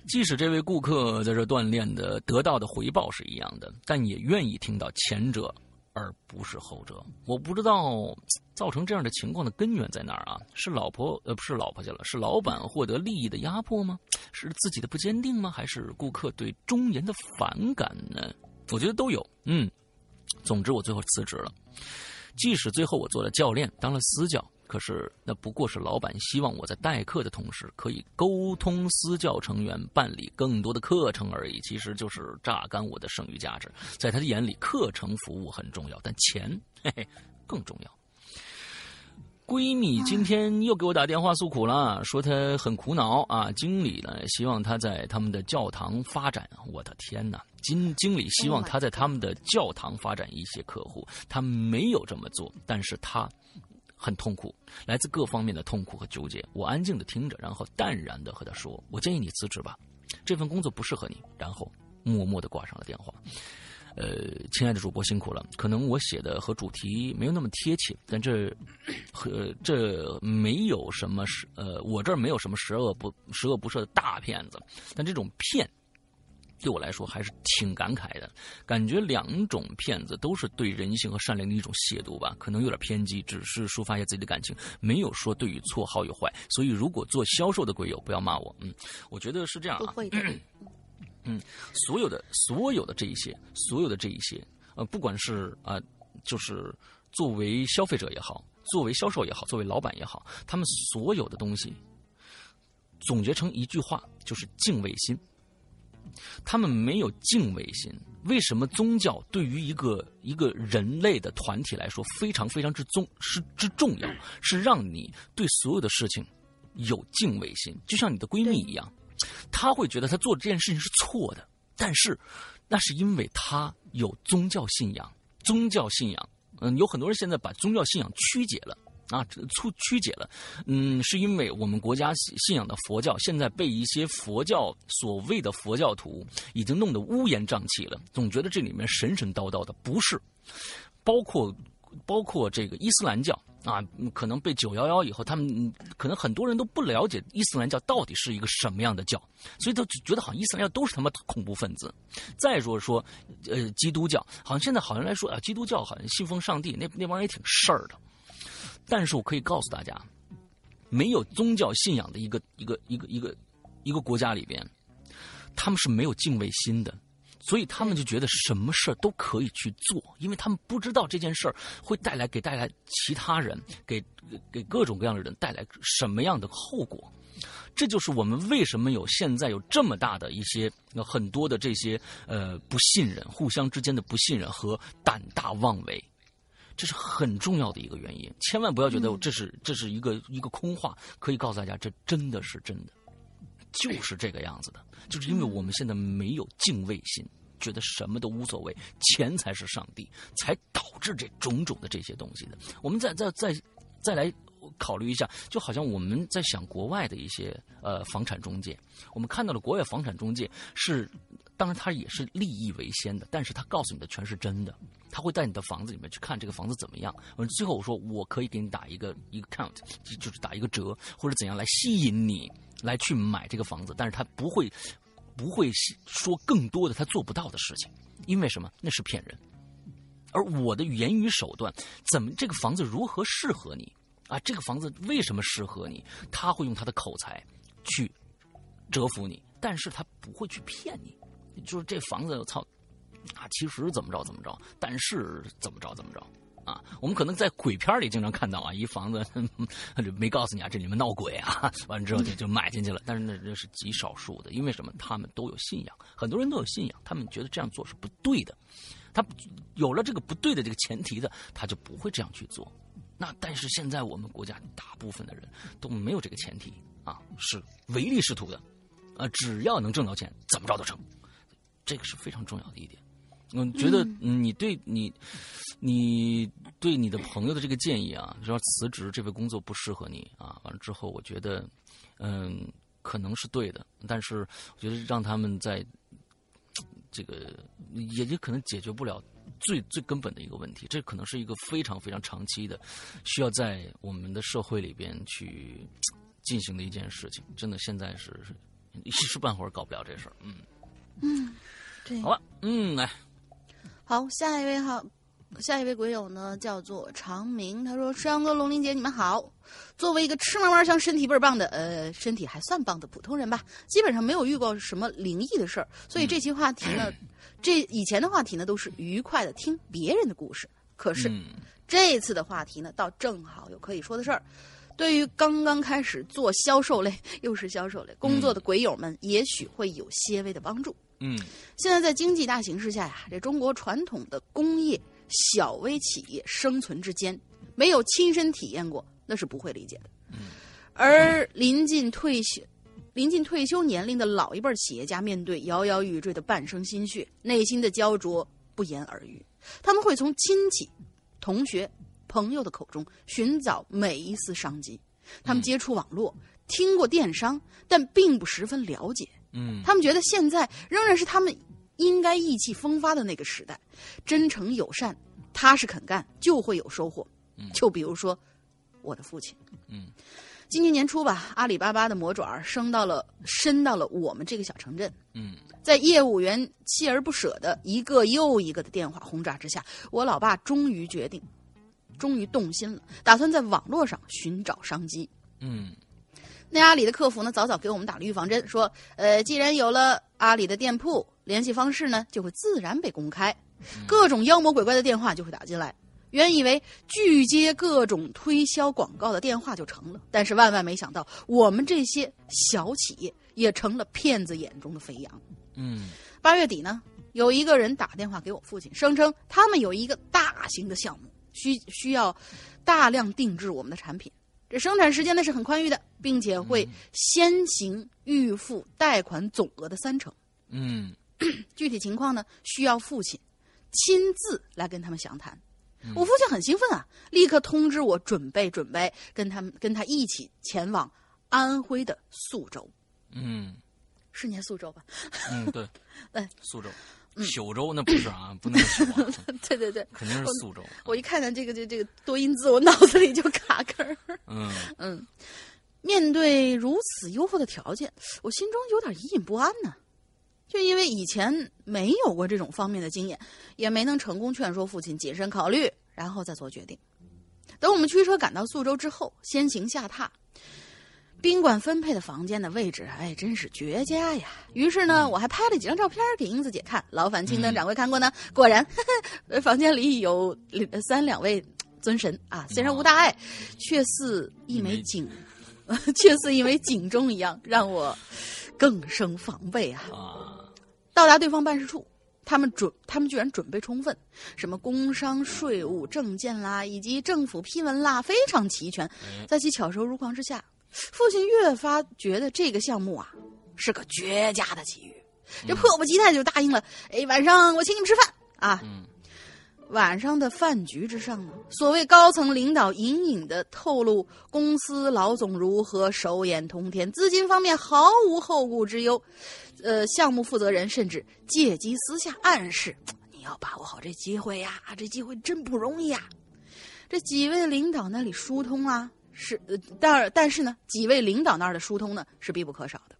即使这位顾客在这锻炼的得到的回报是一样的，但也愿意听到前者而不是后者。我不知道造成这样的情况的根源在哪儿啊？是老婆呃不是老婆去了，是老板获得利益的压迫吗？是自己的不坚定吗？还是顾客对忠言的反感呢？我觉得都有。嗯，总之我最后辞职了。即使最后我做了教练，当了私教，可是那不过是老板希望我在代课的同时，可以沟通私教成员，办理更多的课程而已。其实就是榨干我的剩余价值。在他的眼里，课程服务很重要，但钱嘿嘿更重要。闺蜜今天又给我打电话诉苦了，说她很苦恼啊。经理呢，希望她在他们的教堂发展。我的天哪！经经理希望她在他们的教堂发展一些客户，她没有这么做，但是她很痛苦，来自各方面的痛苦和纠结。我安静的听着，然后淡然的和她说：“我建议你辞职吧，这份工作不适合你。”然后默默的挂上了电话。呃，亲爱的主播辛苦了，可能我写的和主题没有那么贴切，但这和这没有什么十呃，我这儿没有什么十恶不十恶不赦的大骗子，但这种骗。对我来说还是挺感慨的，感觉两种骗子都是对人性和善良的一种亵渎吧，可能有点偏激，只是抒发一下自己的感情，没有说对与错、好与坏。所以如果做销售的鬼友，不要骂我，嗯，我觉得是这样啊，不会的。嗯，所有的所有的这一些，所有的这一些，呃，不管是啊、就是作为消费者也好，作为销售也好，作为老板也好，他们所有的东西总结成一句话，就是敬畏心。他们没有敬畏心，为什么宗教对于一个一个人类的团体来说非常非常之重是之重要，是让你对所有的事情有敬畏心，就像你的闺蜜一样，他会觉得他做这件事情是错的，但是那是因为他有宗教信仰，宗教信仰，嗯，有很多人现在把宗教信仰曲解了。啊，出曲解了，嗯，是因为我们国家信仰的佛教现在被一些佛教所谓的佛教徒已经弄得乌烟瘴气了，总觉得这里面神神叨叨的，不是，包括包括这个伊斯兰教啊，可能被九幺幺以后，他们可能很多人都不了解伊斯兰教到底是一个什么样的教，所以都觉得好像伊斯兰教都是他妈恐怖分子。再说说，呃，基督教，好像现在好像来说啊，基督教好像信奉上帝，那那帮人也挺事儿的。但是我可以告诉大家，没有宗教信仰的一个一个一个一个一个国家里边，他们是没有敬畏心的，所以他们就觉得什么事儿都可以去做，因为他们不知道这件事儿会带来给带来其他人给给各种各样的人带来什么样的后果。这就是我们为什么有现在有这么大的一些很多的这些呃不信任，互相之间的不信任和胆大妄为。这是很重要的一个原因，千万不要觉得这是这是一个一个空话。可以告诉大家，这真的是真的，就是这个样子的。就是因为我们现在没有敬畏心，觉得什么都无所谓，钱才是上帝，才导致这种种的这些东西的。我们再再再再来考虑一下，就好像我们在想国外的一些呃房产中介，我们看到了国外房产中介是。当然，他也是利益为先的，但是他告诉你的全是真的，他会在你的房子里面去看这个房子怎么样。完最后我说我可以给你打一个一个 count，就是打一个折或者怎样来吸引你来去买这个房子，但是他不会不会说更多的他做不到的事情，因为什么？那是骗人。而我的言语手段，怎么这个房子如何适合你啊？这个房子为什么适合你？他会用他的口才去折服你，但是他不会去骗你。就是这房子，我操啊！其实怎么着怎么着，但是怎么着怎么着啊！我们可能在鬼片里经常看到啊，一房子 没告诉你啊，这里面闹鬼啊，完了之后就就买进去了。但是那这是极少数的，因为什么？他们都有信仰，很多人都有信仰，他们觉得这样做是不对的。他有了这个不对的这个前提的，他就不会这样去做。那但是现在我们国家大部分的人都没有这个前提啊，是唯利是图的，啊，只要能挣到钱，怎么着都成。这个是非常重要的一点，我觉得你对你，你对你的朋友的这个建议啊，说辞职这份工作不适合你啊，完了之后，我觉得，嗯，可能是对的，但是我觉得让他们在这个也也可能解决不了最最根本的一个问题，这可能是一个非常非常长期的，需要在我们的社会里边去进行的一件事情。真的，现在是一时半会儿搞不了这事儿，嗯嗯。好吧，嗯，来，好，下一位哈，下一位鬼友呢叫做长明，他说：“山阳哥、龙玲姐，你们好。作为一个吃嘛嘛香、身体倍儿棒的，呃，身体还算棒的普通人吧，基本上没有遇过什么灵异的事儿，所以这期话题呢，这以前的话题呢都是愉快的听别人的故事。可是这次的话题呢，倒正好有可以说的事儿。对于刚刚开始做销售类，又是销售类工作的鬼友们，也许会有些微的帮助。”嗯，现在在经济大形势下呀，这中国传统的工业小微企业生存之间，没有亲身体验过，那是不会理解的。嗯，而临近退休、临近退休年龄的老一辈企业家，面对摇摇欲坠的半生心血，内心的焦灼不言而喻。他们会从亲戚、同学、朋友的口中寻找每一丝商机。他们接触网络，听过电商，但并不十分了解。嗯，他们觉得现在仍然是他们应该意气风发的那个时代，真诚友善、踏实肯干，就会有收获。就比如说我的父亲。嗯，今年年初吧，阿里巴巴的魔爪升到了伸到了我们这个小城镇。嗯，在业务员锲而不舍的一个又一个的电话轰炸之下，我老爸终于决定，终于动心了，打算在网络上寻找商机。嗯那阿里的客服呢，早早给我们打了预防针，说，呃，既然有了阿里的店铺，联系方式呢就会自然被公开，各种妖魔鬼怪的电话就会打进来。原以为拒接各种推销广告的电话就成了，但是万万没想到，我们这些小企业也成了骗子眼中的肥羊。嗯八月底呢，有一个人打电话给我父亲，声称他们有一个大型的项目，需需要大量定制我们的产品。这生产时间呢是很宽裕的，并且会先行预付贷款总额的三成。嗯。具体情况呢，需要父亲亲自来跟他们详谈。我父亲很兴奋啊，立刻通知我准备准备，跟他们跟他一起前往安徽的宿州，嗯。是念宿州吧？嗯，对，哎，苏州、宿州那不是啊，不能 对对对，肯定是苏州。我一看见这个这这个多音字，我脑子里就卡根儿。嗯 嗯，面对如此优厚的条件，我心中有点隐隐不安呢。就因为以前没有过这种方面的经验，也没能成功劝说父亲谨慎考虑，然后再做决定。等我们驱车赶到宿州之后，先行下榻。宾馆分配的房间的位置，哎，真是绝佳呀！于是呢，我还拍了几张照片给英子姐看。劳烦青灯掌柜看过呢，果然，呵 呵房间里有三两位尊神啊，虽然无大碍，却似一枚警，却似一枚警钟一样，让我更生防备啊！啊，到达对方办事处，他们准，他们居然准备充分，什么工商、税务、证件啦，以及政府批文啦，非常齐全。哎在其巧手如狂之下，父亲越发觉得这个项目啊是个绝佳的机遇，这迫不及待就答应了。哎，晚上我请你们吃饭啊！嗯晚上的饭局之上呢，所谓高层领导隐隐的透露公司老总如何手眼通天，资金方面毫无后顾之忧。呃，项目负责人甚至借机私下暗示：“你要把握好这机会呀，这机会真不容易呀。”这几位领导那里疏通啊，是呃，但但是呢，几位领导那儿的疏通呢是必不可少的。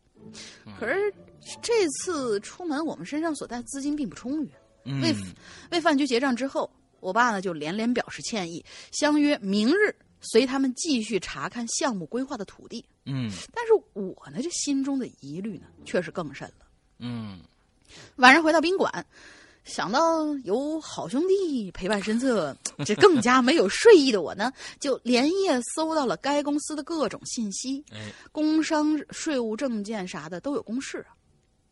可是这次出门，我们身上所带资金并不充裕。为嗯为饭局结账之后，我爸呢就连连表示歉意，相约明日随他们继续查看项目规划的土地。嗯但是我呢，这心中的疑虑呢，却是更甚了。嗯晚上回到宾馆，想到有好兄弟陪伴身侧，这更加没有睡意的我呢，就连夜搜到了该公司的各种信息，哎工商、税务、证件啥的都有公示啊。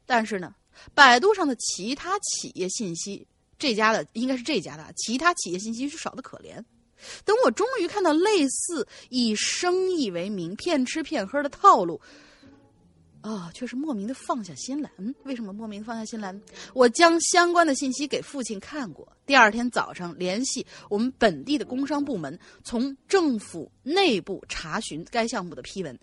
但是呢，百度上的其他企业信息，这家的应该是这家的，其他企业信息是少的可怜。等我终于看到类似以生意为名骗吃骗喝的套路，啊、却是莫名的放下心来。嗯，为什么莫名放下心来？我将相关的信息给父亲看过，第二天早上联系我们本地的工商部门，从政府内部查询该项目的批文。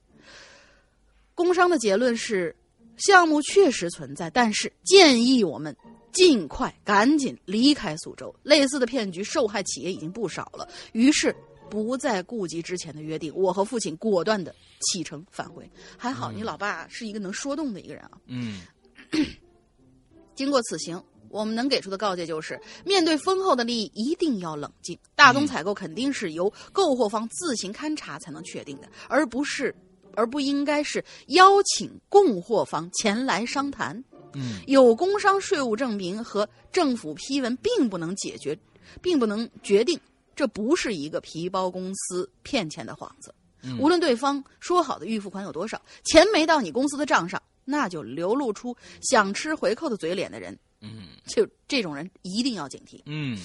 工商的结论是，项目确实存在，但是建议我们尽快赶紧离开苏州。类似的骗局受害企业已经不少了，于是不再顾及之前的约定，我和父亲果断的启程返回。还好你老爸是一个能说动的一个人啊。嗯 经过此行，我们能给出的告诫就是：面对丰厚的利益，一定要冷静。大宗采购肯定是由购货方自行勘察才能确定的，而不是，而不应该是邀请供货方前来商谈。嗯有工商税务证明和政府批文，并不能解决，并不能决定这不是一个皮包公司骗钱的幌子。无论对方说好的预付款有多少，钱没到你公司的账上，那就流露出想吃回扣的嘴脸的人，嗯就这种人一定要警惕。嗯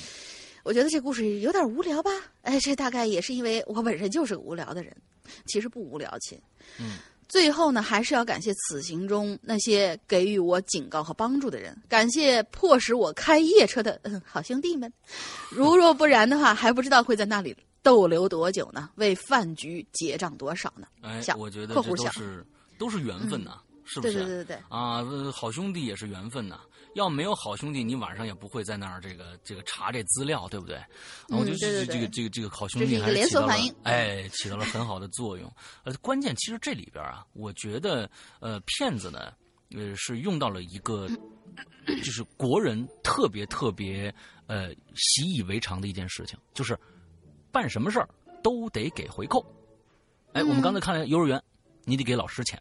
我觉得这故事有点无聊吧？哎，这大概也是因为我本身就是个无聊的人，其实不无聊，亲。嗯。最后呢，还是要感谢此行中那些给予我警告和帮助的人，感谢迫使我开夜车的嗯好兄弟们。如若不然的话，还不知道会在那里逗留多久呢？为饭局结账多少呢？哎，我觉得这都是都是缘分呐，是不是？对对对对，啊，呃好兄弟也是缘分呐。要没有好兄弟，你晚上也不会在那儿这个这个查这资料，对不对？啊我觉得这这个这个这个好兄弟还是起到了连锁反应哎，起到了很好的作用。呃，关键其实这里边啊，我觉得呃，骗子呢，呃，是用到了一个，就是国人特别特别呃习以为常的一件事情，就是办什么事儿都得给回扣。哎，我们刚才看了幼儿园，你得给老师钱；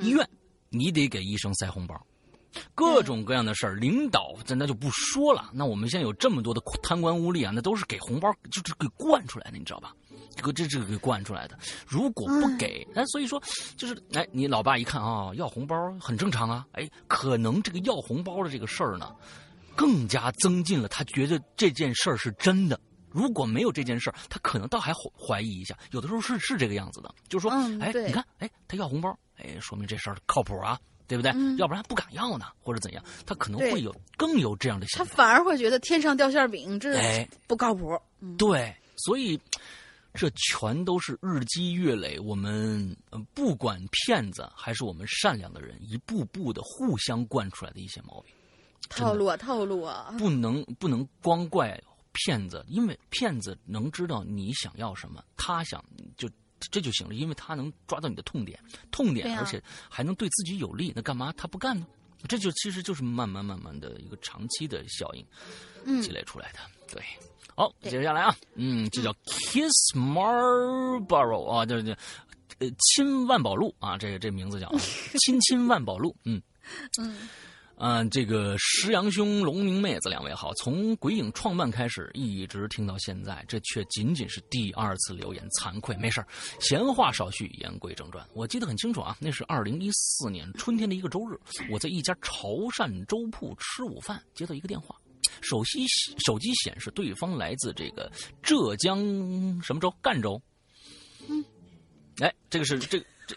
医院，你得给医生塞红包。各种各样的事儿，领导咱那就不说了。那我们现在有这么多的贪官污吏啊，那都是给红包，就是给惯出来的，你知道吧？这个这这个给惯出来的。如果不给，哎，所以说就是哎，你老爸一看啊、要红包很正常啊。哎，可能这个要红包的这个事儿呢，更加增进了他觉得这件事儿是真的。如果没有这件事儿，他可能倒还怀怀疑一下。有的时候是是这个样子的，就是说，哎，你看，哎，他要红包，哎，说明这事儿靠谱啊，对不对？嗯要不然不敢要呢，或者怎样，他可能会有更有这样的想法。他反而会觉得天上掉馅饼，这哎不靠谱。嗯，对，所以这全都是日积月累，我们呃不管骗子还是我们善良的人，一步步的互相惯出来的一些毛病。套路啊，套路啊。不能不能光怪骗子，因为骗子能知道你想要什么，他想就这就行了，因为他能抓到你的痛点，痛点，啊而且还能对自己有利，那干嘛他不干呢？这就其实就是慢慢慢慢的一个长期的效应嗯积累出来的。对，好，接下来啊，嗯，这叫 Kiss Marlboro 啊，这这呃亲万宝路啊，这个这名字叫啊，亲亲万宝路，嗯。嗯啊，这个石阳兄、龙明妹子两位好，从鬼影创办开始，一直听到现在，这却仅仅是第二次留言，惭愧，没事儿闲话少叙，言归正传。我记得很清楚啊，那是二零一四年春天的一个周日，我在一家潮汕粥铺吃午饭，接到一个电话，手机手机显示对方来自这个浙江什么州？赣州。嗯，哎，这个是这个这。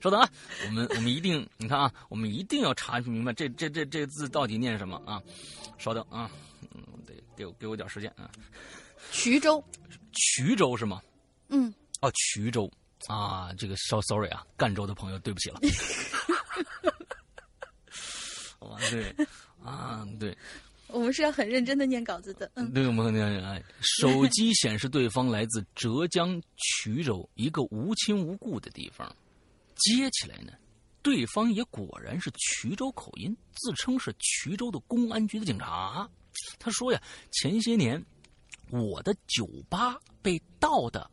稍等啊，我们我们一定，你看啊，我们一定要查明白这这这这字到底念什么啊！稍等啊，嗯，得给我给我点时间啊。衢州，衢州是吗？嗯，哦，衢州啊，这个稍 sorry 啊，赣州的朋友对不起了。哇，对啊，对，我们是要很认真的念稿子的。嗯，对，我们很认真哎，手机显示对方来自浙江衢州一个无亲无故的地方，接起来呢，对方也果然是衢州口音，自称是衢州的公安局的警察。他说呀，前些年我的酒吧被盗的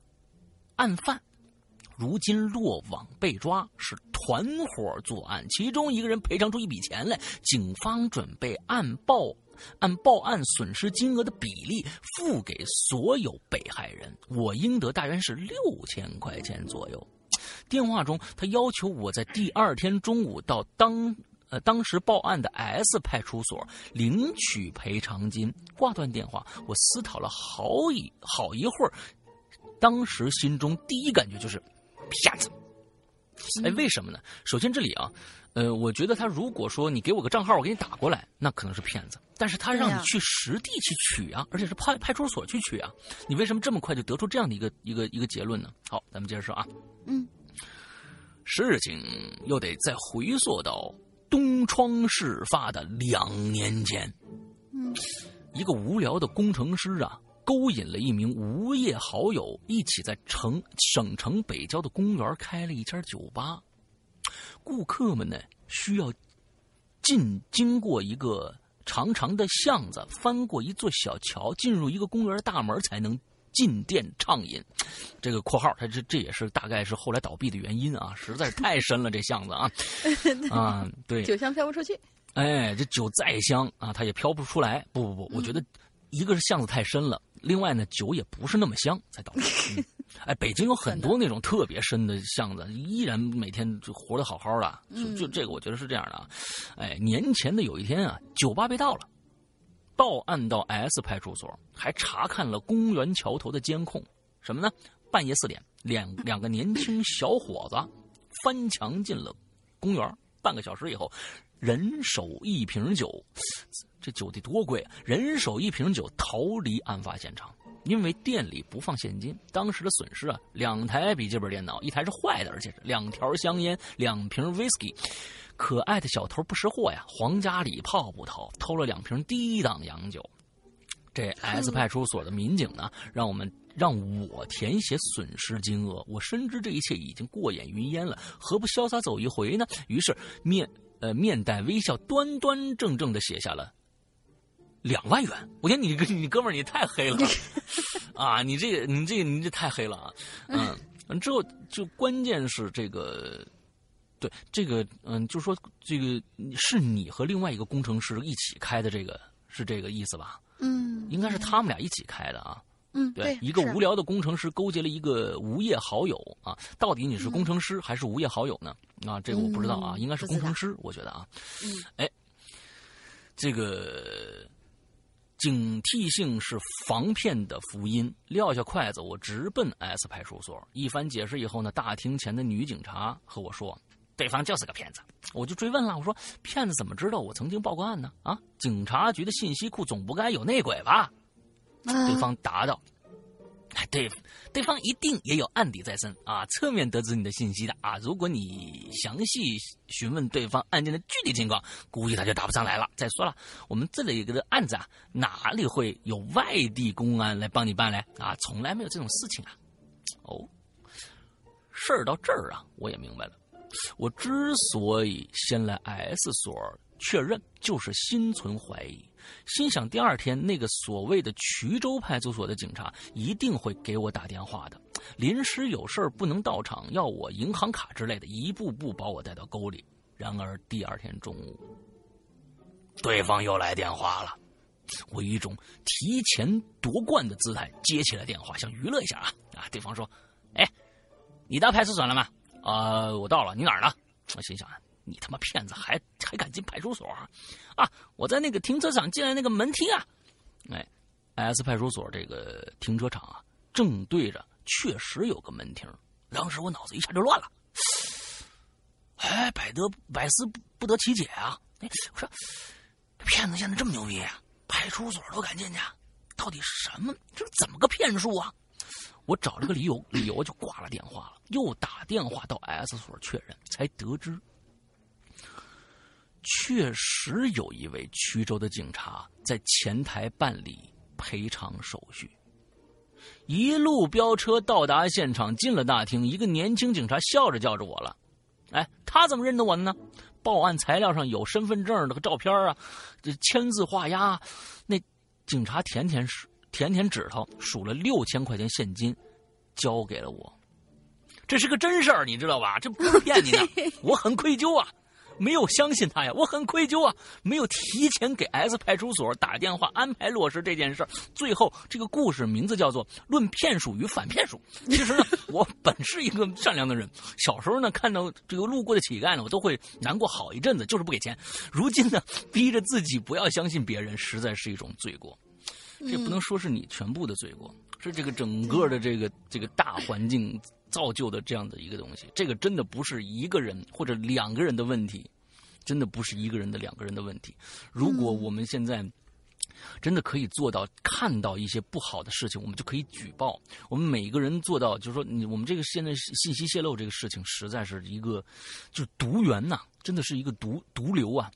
案犯，如今落网被抓，是团伙作案，其中一个人赔偿出一笔钱来，警方准备按报按报案损失金额的比例付给所有被害人，我应得大约是六千块钱左右。电话中，他要求我在第二天中午到当呃当时报案的 S 派出所领取赔偿金。挂断电话，我思考了好一好一会儿，当时心中第一感觉就是骗子。哎，为什么呢？首先这里啊，呃，我觉得他如果说你给我个账号，我给你打过来，那可能是骗子。但是他让你去实地去取啊，而且是派派出所去取啊，你为什么这么快就得出这样的一个一个一个结论呢？好，咱们接着说啊。嗯，事情又得再回溯到东窗事发的两年前。嗯，一个无聊的工程师啊，勾引了一名无业好友，一起在城省城北郊的公园开了一家酒吧。顾客们呢，需要进经过一个长长的巷子，翻过一座小桥，进入一个公园的大门，才能进店畅饮。这个括号，它这这也是大概是后来倒闭的原因啊，实在是太深了这巷子啊 啊，对，酒香飘不出去。哎，这酒再香啊，它也飘不出来。不不不，我觉得一个是巷子太深了，另外呢，酒也不是那么香，才导致。嗯、哎，北京有很多那种特别深的巷子，依然每天就活得好好的。就就这个，我觉得是这样的啊。哎，年前的有一天啊，酒吧被盗了，报案到 S 派出所，还查看了公园桥头的监控。什么呢？半夜四点，两两个年轻小伙子翻墙进了公园，半个小时以后。人手一瓶酒，这酒得多贵啊！人手一瓶酒，逃离案发现场。因为店里不放现金，当时的损失啊，两台笔记本电脑，一台是坏的，而且是两条香烟，两瓶 whisky。可爱的小偷不识货呀，皇家礼炮不偷，偷了两瓶低档洋酒。这 S 派出所的民警呢，让我们让我填写损失金额。我深知这一切已经过眼云烟了，何不潇洒走一回呢？于是面呃面带微笑，端端正正的写下了两万元。我天，你你哥们儿你太黑了啊！你这个你这个你这太黑了啊！嗯，之后就关键是这个。对这个，嗯，就是说这个是你和另外一个工程师一起开的，这个是这个意思吧？嗯，应该是他们俩一起开的啊。嗯，对，一个无聊的工程师勾结了一个无业好友啊。到底你是工程师还是无业好友呢？啊，这个我不知道啊，应该是工程师，我觉得啊。嗯，哎，这个警惕性是防骗的福音。撂下筷子，我直奔 S 派出所。一番解释以后呢，大厅前的女警察和我说。对方就是个骗子，我就追问了。我说：“骗子怎么知道我曾经报过案呢？”啊，警察局的信息库总不该有内鬼吧？对方答道：“对，对方一定也有案底在身啊，侧面得知你的信息的啊。如果你详细询问对方案件的具体情况，估计他就答不上来了。再说了，我们这里的案子啊，哪里会有外地公安来帮你办嘞？啊，从来没有这种事情啊。哦，事儿到这儿啊，我也明白了。”我之所以先来 S 所确认，就是心存怀疑，心想第二天那个所谓的衢州派出所的警察一定会给我打电话的，临时有事不能到场，要我银行卡之类的，一步步把我带到沟里。然而第二天中午，对方又来电话了，我以一种提前夺冠的姿态接起了电话，想娱乐一下啊啊！对方说：“哎，你到派出所了吗？”啊，我到了，你哪儿呢？我心想，你他妈骗子，还还敢进派出所？啊，我在那个停车场进来那个门厅啊。哎，S 派出所这个停车场啊，正对着确实有个门厅。当时我脑子一下就乱了，哎，百得百思不得其解啊！哎，我说，骗子现在这么牛逼啊，派出所都敢进去，到底什么？这怎么个骗术啊？我找了个理由，理由就挂了电话了。又打电话到 S 所确认，才得知，确实有一位衢州的警察在前台办理赔偿手续。一路飙车到达现场，进了大厅，一个年轻警察笑着叫着我了。哎，他怎么认得我呢？报案材料上有身份证的和照片啊，这签字画押。那警察舔舔手。舔舔指头，数了六千块钱现金，交给了我。这是个真事儿，你知道吧？这不是骗你的。我很愧疚啊，没有相信他呀，我很愧疚啊，没有提前给 S 派出所打电话安排落实这件事儿。最后，这个故事名字叫做《论骗术与反骗术》。其实呢，我本是一个善良的人，小时候呢，看到这个路过的乞丐呢，我都会难过好一阵子，就是不给钱。如今呢，逼着自己不要相信别人，实在是一种罪过。这不能说是你全部的罪过，是这个整个的这个这个大环境造就的这样的一个东西。这个真的不是一个人或者两个人的问题，真的不是一个人的两个人的问题。如果我们现在真的可以做到看到一些不好的事情，我们就可以举报。我们每一个人做到，就是说，你我们这个现在信息泄露这个事情，实在是一个就是毒源呐，真的是一个毒毒瘤啊。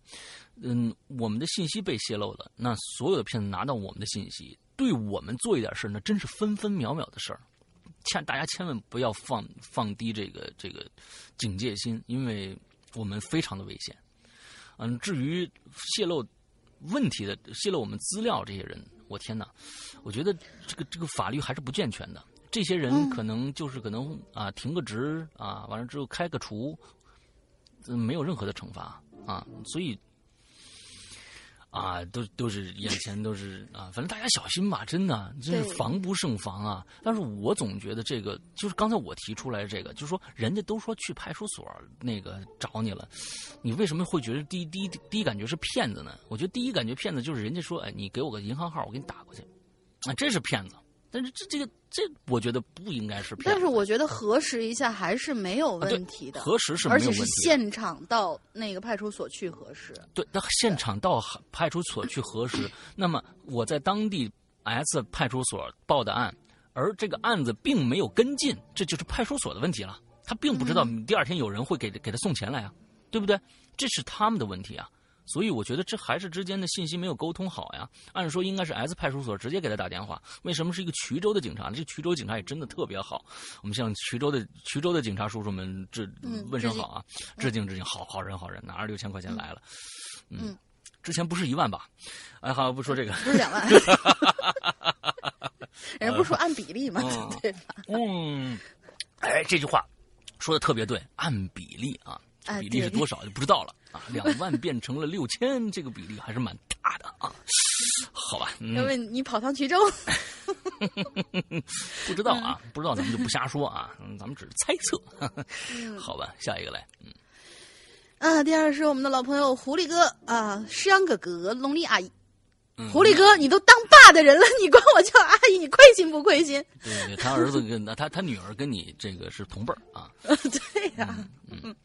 嗯，我们的信息被泄露了，那所有的骗子拿到我们的信息，对我们做一点事那真是分分秒秒的事儿。千大家千万不要放放低这个这个警戒心，因为我们非常的危险。嗯，至于泄露问题的、泄露我们资料这些人，我天哪，我觉得这个这个法律还是不健全的。这些人可能就是可能啊，停个职啊，完了之后开个除，没有任何的惩罚啊，所以。啊，都都是 眼前都是啊，反正大家小心吧，真的，真是防不胜防啊。但是我总觉得这个，就是刚才我提出来这个，就是说，人家都说去派出所那个找你了，你为什么会觉得第一第一第一感觉是骗子呢？我觉得第一感觉骗子就是人家说，哎，你给我个银行号，我给你打过去，啊，这是骗子。但是这这个这，我觉得不应该是骗。但是我觉得核实一下还是没有问题的。核实是没有问题。而且是现场到那个派出所去核实。对，那现场到派出所去核实，那么我在当地 S 派出所报的案，而这个案子并没有跟进，这就是派出所的问题了。他并不知道第二天有人会给给他送钱来啊，对不对？这是他们的问题啊。所以我觉得这还是之间的信息没有沟通好呀。按说应该是 S 派出所直接给他打电话，为什么是一个衢州的警察？这衢州警察也真的特别好。我们向衢州的衢州的警察叔叔们致问声好啊，致敬致敬，好好人好人，拿着六千块钱来了。嗯，之前不是一万吧？哎，好，不说这个，不是两万。人家不说按比例吗？对吧？嗯，哎，这句话说的特别对，按比例啊。比例是多少就不知道了啊！两万变成了六千，这个比例还是蛮大的啊。好吧，因为你跑趟衢州，不知道啊，不知道咱们就不瞎说啊，咱们只是猜测。好吧，下一个来，嗯，啊，第二是我们的老朋友狐狸哥啊，石阳哥哥，龙丽阿姨。狐狸哥，你都当爸的人了，你管我叫阿姨，你亏心不亏心？对对，他儿子跟他他女儿跟你这个是同辈儿啊。对呀，嗯。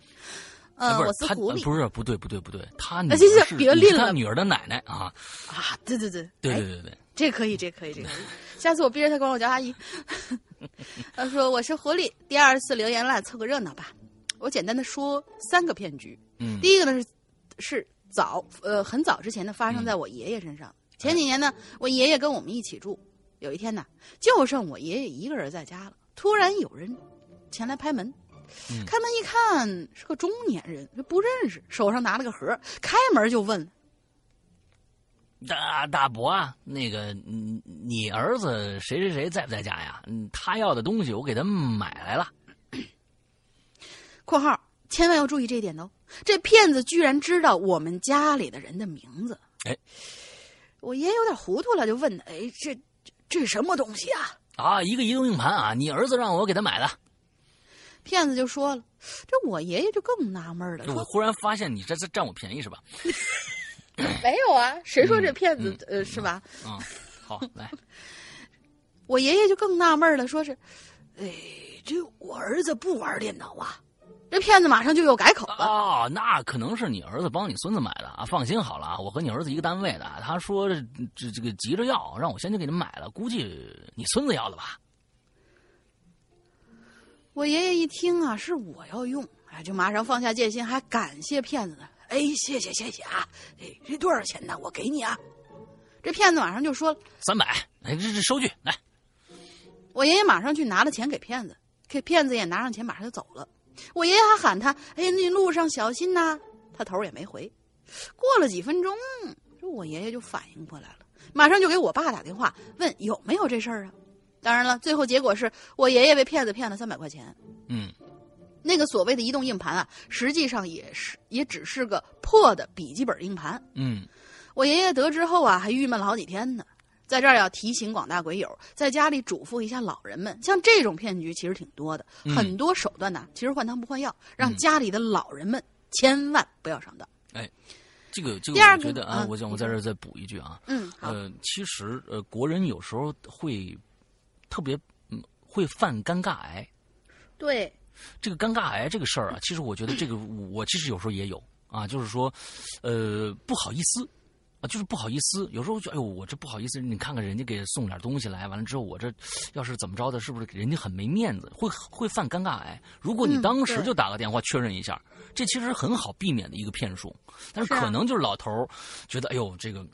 呃，我是狐狸，不是不对不对不对，他女儿是他女儿的奶奶啊啊！对对对对对对对，这可以这可以这可以，下次我逼着他管我叫阿姨。他说我是狐狸，第二次留言了，凑个热闹吧。我简单的说三个骗局。嗯，第一个呢是是早呃很早之前的发生在我爷爷身上。前几年呢，我爷爷跟我们一起住，有一天呢，就剩我爷爷一个人在家了。突然有人前来拍门。开门一看，是个中年人，不认识，手上拿了个盒，开门就问：“大大伯啊，那个，你儿子谁谁谁在不在家呀？他要的东西我给他买来了。”（括号千万要注意这一点哦，这骗子居然知道我们家里的人的名字。）哎，我爷有点糊涂了，就问：“哎，这这是什么东西啊？”啊，一个移动硬盘啊，你儿子让我给他买的。骗子就说了，这我爷爷就更纳闷了。我忽然发现你这是占我便宜是吧？没有啊，谁说这骗子呃是吧？嗯，好来，我爷爷就更纳闷了，说是，哎，这我儿子不玩电脑啊。这骗子马上就又改口了。哦，那可能是你儿子帮你孙子买的啊。放心好了啊，我和你儿子一个单位的。他说这这个急着要，让我先去给你买了。估计你孙子要的吧。我爷爷一听啊，是我要用，哎，就马上放下戒心，还感谢骗子呢。哎，谢谢谢谢啊！哎，这多少钱呢？我给你啊。这骗子马上就说三百，哎，这这收据来。我爷爷马上去拿了钱给骗子，给骗子也拿上钱，马上就走了。我爷爷还喊他，哎，你路上小心呐。他头也没回。过了几分钟，这我爷爷就反应过来了，马上就给我爸打电话问有没有这事儿啊。当然了，最后结果是我爷爷被骗子骗了三百块钱。嗯，那个所谓的移动硬盘啊，实际上也是也只是个破的笔记本硬盘。嗯，我爷爷得知后啊，还郁闷了好几天呢。在这儿要提醒广大鬼友，在家里嘱咐一下老人们，像这种骗局其实挺多的，很多手段呢，其实换汤不换药，让家里的老人们千万不要上当。哎，这个这个，我觉得啊，我想我在这儿再补一句啊。嗯，呃，其实呃，国人有时候会。特别嗯，会犯尴尬癌。对，这个尴尬癌这个事儿啊，其实我觉得这个我其实有时候也有啊，就是说，呃，不好意思。啊，就是不好意思，有时候就哎呦，我这不好意思，你看看人家给送点东西来，完了之后我这要是怎么着的，是不是人家很没面子，会会犯尴尬癌？如果你当时就打个电话确认一下，这其实很好避免的一个骗术。但是可能就是老头儿觉得，哎呦，这个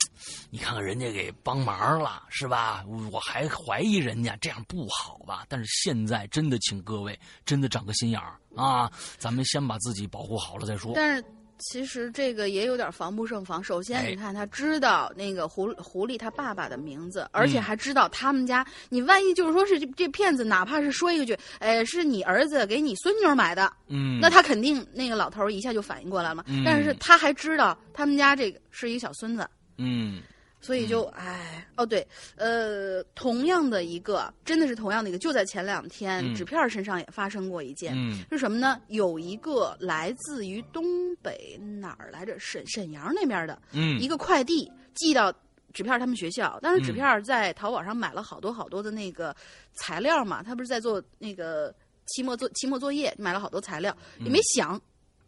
你看看人家给帮忙了，是吧？我还怀疑人家这样不好吧？但是现在真的，请各位真的长个心眼儿啊，咱们先把自己保护好了再说。但是。其实这个也有点防不胜防。首先，你看他知道那个狐狐狸他爸爸的名字，而且还知道他们家。你万一就是说是这这骗子，哪怕是说一句，哎，是你儿子给你孙女买的，嗯，那他肯定那个老头一下就反应过来了。但是他还知道他们家这个是一个小孙子，嗯。所以就哎哦对，呃，同样的一个，真的是同样的一个，就在前两天，纸片身上也发生过一件，是什么呢？有一个来自于东北哪儿来着？沈沈阳那边的，一个快递寄到纸片他们学校，但是纸片在淘宝上买了好多好多的那个材料嘛，他不是在做那个期末作期末作业，买了好多材料，也没想。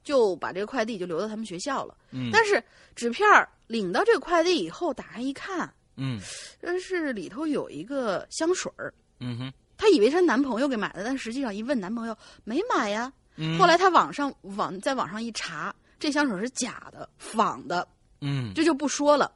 就把这个快递就留到他们学校了。嗯，但是纸片领到这个快递以后，打开一看，嗯。说是里头有一个香水儿，嗯哼，她以为是男朋友给买的，但实际上一问男朋友没买呀。嗯。后来她网上网在网上一查，这香水是假的，仿的，嗯。这就不说了。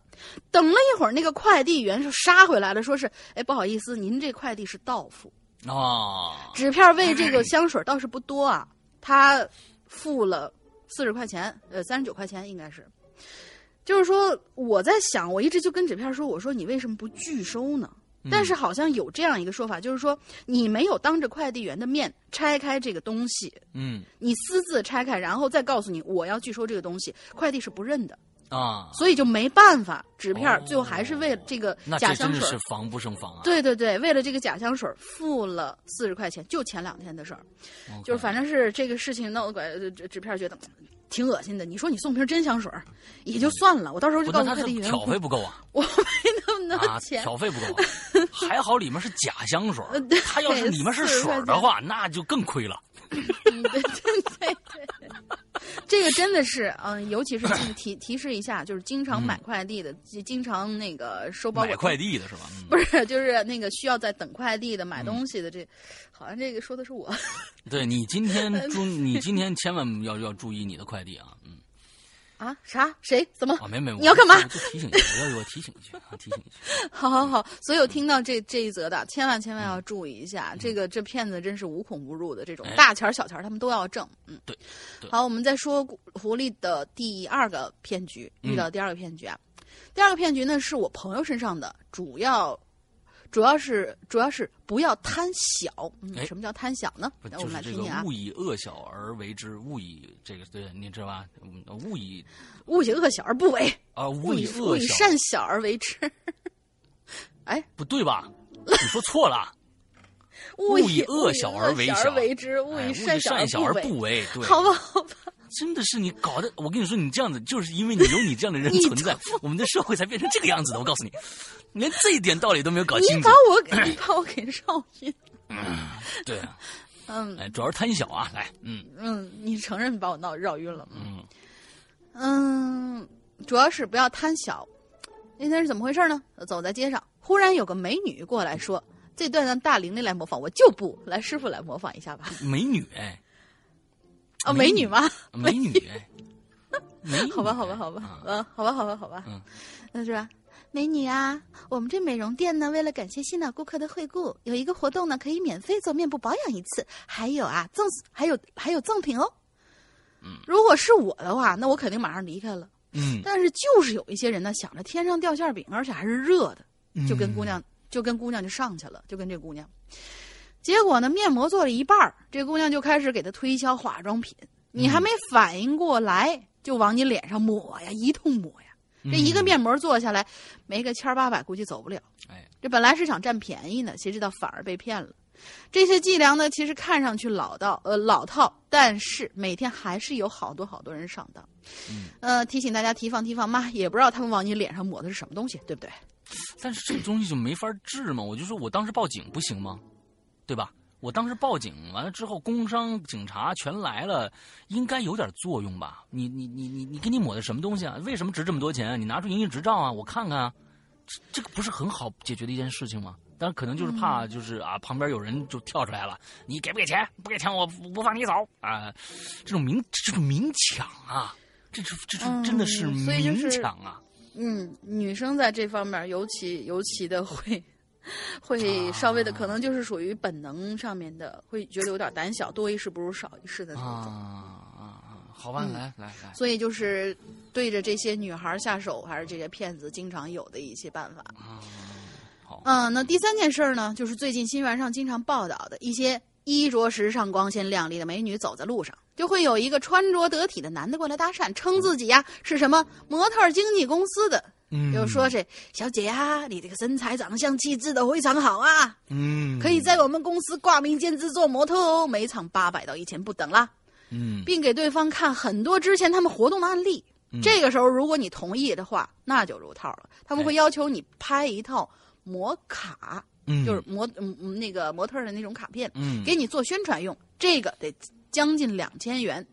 等了一会儿，那个快递员就杀回来了，说是，哎，不好意思，您这快递是到付，哦，纸片为这个香水倒是不多啊，他付了四十块钱，呃，三十九块钱应该是。就是说，我在想，我一直就跟纸片说，我说你为什么不拒收呢？但是好像有这样一个说法，就是说你没有当着快递员的面拆开这个东西，嗯你私自拆开，然后再告诉你我要拒收这个东西，快递是不认的，啊，所以就没办法，纸片哦最后还是为了这个那真的假香水是防不胜防啊。对对对，为了这个假香水付了四十块钱，就前两天的事儿，就是反正是这个事情闹得纸纸片觉得嗯挺恶心的。你说你送瓶真香水也就算了，我到时候就告诉快递员，挑费不够啊 我没那么多啊，钱。挑费不够啊，还好里面是假香水他要是里面是水的话，那就更亏了。嗯对对对对，这个真的是，嗯，尤其是提提提示一下，就是经常买快递的，经经常那个收包裹买快递的是吧？嗯不是，就是那个需要在等快递的、买东西的，这好像这个说的是我。对你今天 注，你今天千万要要注意你的快递啊，嗯啊？啥？谁？怎么？啊，没没，你要干嘛就提醒一下，我要我提醒一句啊，提醒一句，好好好，所有听到这这一则的，千万千万要注意一下，这个这骗子真是无孔不入的，这种大钱儿小钱儿他们都要挣。嗯，对对好，我们再说狐狸的第二个骗局，嗯遇到第二个骗局啊，第二个骗局呢是我朋友身上的，主要。主要是主要是不要贪小，嗯哎，什么叫贪小呢？我就是这个们来听听啊，勿以恶小而为之，勿以这个对，你知道吧？嗯勿以勿以恶小而不为，啊，勿 勿以勿以恶小，善小而为之。哎不对吧？你说错了，勿以恶小而为之，勿以善小而为。不为，好吧，好吧，真的是你搞的，我跟你说，你这样子就是因为你有你这样的人 存在，我们的社会才变成这个样子的。我告诉你，连这一点道理都没有搞清楚你把。我给你把我给绕晕。对啊，嗯哎，主要是贪小啊，来，嗯嗯，你承认你把我闹绕晕了。嗯嗯，主要是不要贪小。那天是怎么回事呢？走在街上，忽然有个美女过来说：“这段让大玲玲来模仿，我就不来，师傅来模仿一下吧。美女哎，”哦，美女吗？美女哎，美 女好吧，好吧，好吧啊，嗯，好吧，好吧，好吧，嗯，那是吧？美女啊，我们这美容店呢，为了感谢新老顾客的惠顾，有一个活动呢，可以免费做面部保养一次，还有啊赠，还有还有赠品哦。嗯，如果是我的话，那我肯定马上离开了。嗯，但是就是有一些人呢，想着天上掉馅饼，而且还是热的，就跟姑嗯娘就跟姑娘就上去了，就跟这姑娘。结果呢，面膜做了一半儿，这姑娘就开始给他推销化妆品，你还没反应过来，就往你脸上抹呀，一通抹呀。这一个面膜做下来，没个千儿八百，估计走不了。哎，这本来是想占便宜呢，谁知道反而被骗了。这些伎俩呢，其实看上去老道呃老套，但是每天还是有好多好多人上当。嗯，呃，提醒大家提防提防嘛，也不知道他们往你脸上抹的是什么东西，对不对？但是这个东西就没法治嘛，我就说我当时报警不行吗？对吧？我当时报警完了之后，工商警察全来了，应该有点作用吧？你你你你你给你抹的什么东西啊？为什么值这么多钱啊？你拿出营业执照啊，我看看啊，这这个不是很好解决的一件事情吗？但是可能就是怕就是啊，旁边有人就跳出来了，你给不给钱？不给钱我不不放你走啊！这种明这种明抢啊，这是这是真的是明是抢啊！嗯，女生在这方面尤其尤其的会 会稍微的，可能就是属于本能上面的，会觉得有点胆小，多一事不如少一事的那种。啊啊啊！好吧，嗯来来来，所以就是对着这些女孩下手，还是这些骗子经常有的一些办法。啊，好，嗯，那第三件事呢，就是最近新闻上经常报道的一些衣着时尚、光鲜亮丽的美女走在路上，就会有一个穿着得体的男的过来搭讪，称自己呀是什么模特经纪公司的，嗯。就说是小姐呀，你这个身材、长相、气质都非常好啊，嗯，可以在我们公司挂名兼职做模特哦，每场八百到一千不等啦，嗯，并给对方看很多之前他们活动的案例。嗯。这个时候，如果你同意的话，那就入套了。他们会要求你拍一套模卡，嗯。就是模嗯嗯那个模特的那种卡片，嗯。给你做宣传用。这个得将近两千元，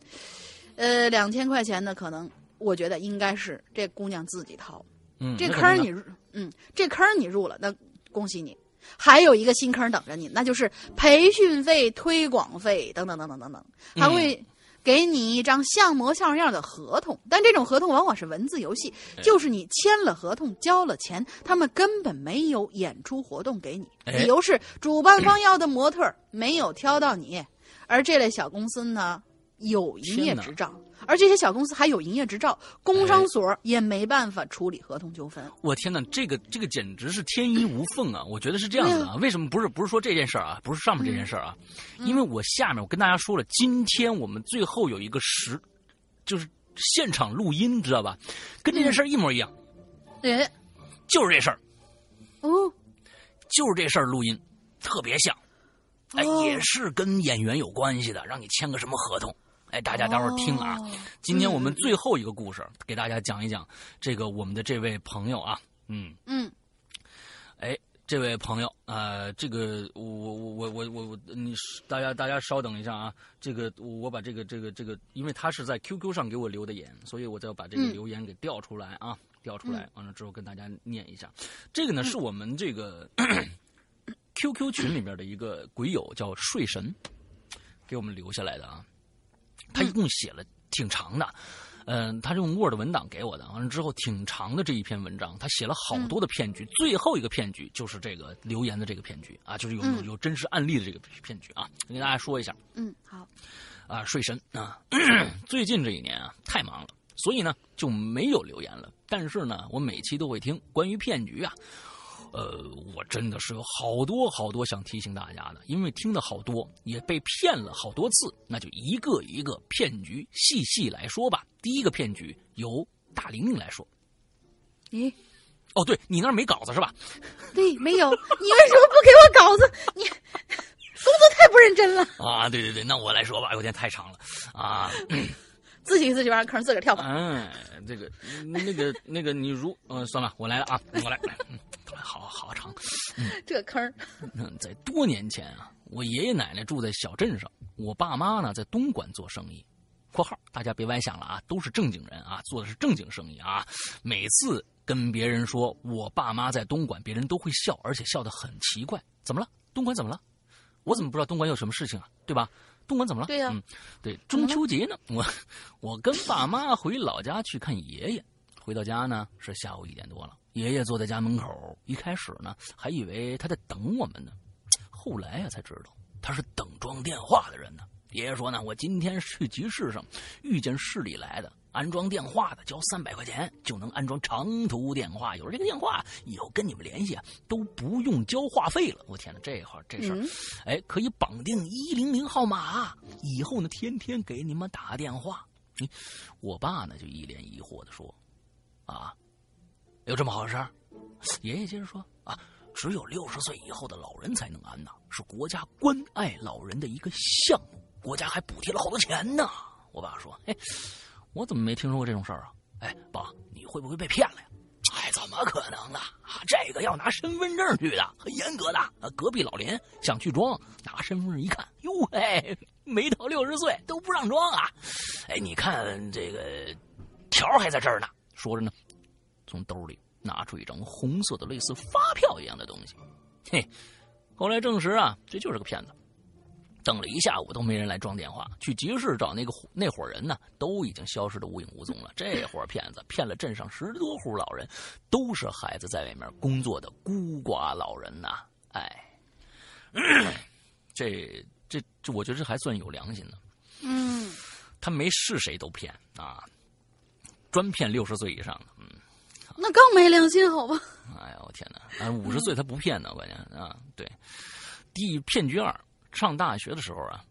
呃，两千块钱呢，可能我觉得应该是这姑娘自己掏。嗯，这坑你入，嗯，这坑你入了，那恭喜你。还有一个新坑等着你，那就是培训费、推广费等等等等等等，还会给你一张像模像样的合同。但这种合同往往是文字游戏，就是你签了合同、交了钱，他们根本没有演出活动给你，哎理由是主办方要的模特没有挑到你。而这类小公司呢，有营业执照，而这些小公司还有营业执照，工商所也没办法处理合同纠纷。我天哪，这个这个简直是天衣无缝啊！我觉得是这样子对啊，为什么不是不是说这件事儿啊，不是上面这件事儿啊？因为我下面我跟大家说了，今天我们最后有一个实，就是现场录音，知道吧？跟这件事儿一模一样，哎，就是这事儿，哦，就是这事儿录音，特别像，哎，哦也是跟演员有关系的，让你签个什么合同。哎，大家待会儿听啊！哦。今天我们最后一个故事，给大家讲一讲这个我们的这位朋友啊，嗯，嗯。哎，这位朋友，呃，这个我我我我我我，你大家大家稍等一下啊，这个我把这个这个这个，因为他是在 QQ 上给我留的言，所以我再把这个嗯。留言给调出来啊，调出来，完了之后跟大家念一下。这个呢是我们这个 QQ 群里面的一个鬼友叫睡神给我们留下来的啊，他一共写了挺长的。嗯，他是用 Word 文档给我的，完了之后挺长的这一篇文章，他写了好多的骗局，最后一个骗局就是这个留言的这个骗局啊，就是有有嗯有真实案例的这个骗局啊，跟大家说一下嗯，好，啊，睡神啊，最近这一年啊太忙了，所以呢就没有留言了，但是呢我每期都会听关于骗局啊。呃，我真的是有好多好多想提醒大家的，因为听的好多，也被骗了好多次，那就一个一个骗局细细来说吧。第一个骗局由大玲玲来说。咦，哦，对你那儿没稿子是吧？对，没有，你为什么不给我稿子？你工作太不认真了，啊，对对对，那我来说吧，有点太长了啊。自己自己挖坑，自个儿跳吧。嗯，这个那个那个，你如嗯、算了，我来了啊，我来。嗯好好长。这个坑在多年前啊，我爷爷奶奶住在小镇上，我爸妈呢在东莞做生意。（括号大家别歪想了啊，都是正经人啊，做的是正经生意啊。每次跟别人说我爸妈在东莞，别人都会笑，而且笑得很奇怪。怎么了？东莞怎么了？我怎么不知道东莞有什么事情啊？对吧？东莞怎么了？对呀嗯，对，中秋节呢，我我跟爸妈回老家去看爷爷。回到家呢是下午一点多了，爷爷坐在家门口，一开始呢还以为他在等我们呢，后来呀、才知道他是等装电话的人呢。爷爷说呢，我今天去集市上遇见市里来的安装电话的，交三百块钱就能安装长途电话。有了这个电话，以后跟你们联系啊都不用交话费了。我天哪，这会儿这事儿，嗯哎，可以绑定一零零号码，以后呢天天给你们打电话。嗯我爸呢就一脸疑惑的说：“啊，有这么好事儿？”爷爷接着说：“啊，只有六十岁以后的老人才能安呐，是国家关爱老人的一个项目，国家还补贴了好多钱呢。”我爸说：“哎，我怎么没听说过这种事儿啊？哎，爸，你会不会被骗了呀？”哎，怎么可能呢？啊，这个要拿身份证去的，很严格的。隔壁老林想去装，拿身份证一看，哟嘿，没到六十岁都不让装啊！哎，你看这个条还在这儿呢。说着呢，从兜里拿出一张红色的类似发票一样的东西。嘿，后来证实啊，这就是个骗子。等了一下午都没人来装电话，去集市找那个那伙人呢，都已经消失的无影无踪了。这伙骗子骗了镇上十多户老人，都是孩子在外面工作的孤寡老人呐、哎，这 这这，我觉得这还算有良心的。嗯，他没是谁都骗啊，专骗六十岁以上的。嗯，那更没良心，好吧？哎呀，我天哪！啊，五十岁他不骗呢，关键啊，对。第骗局二，上大学的时候啊，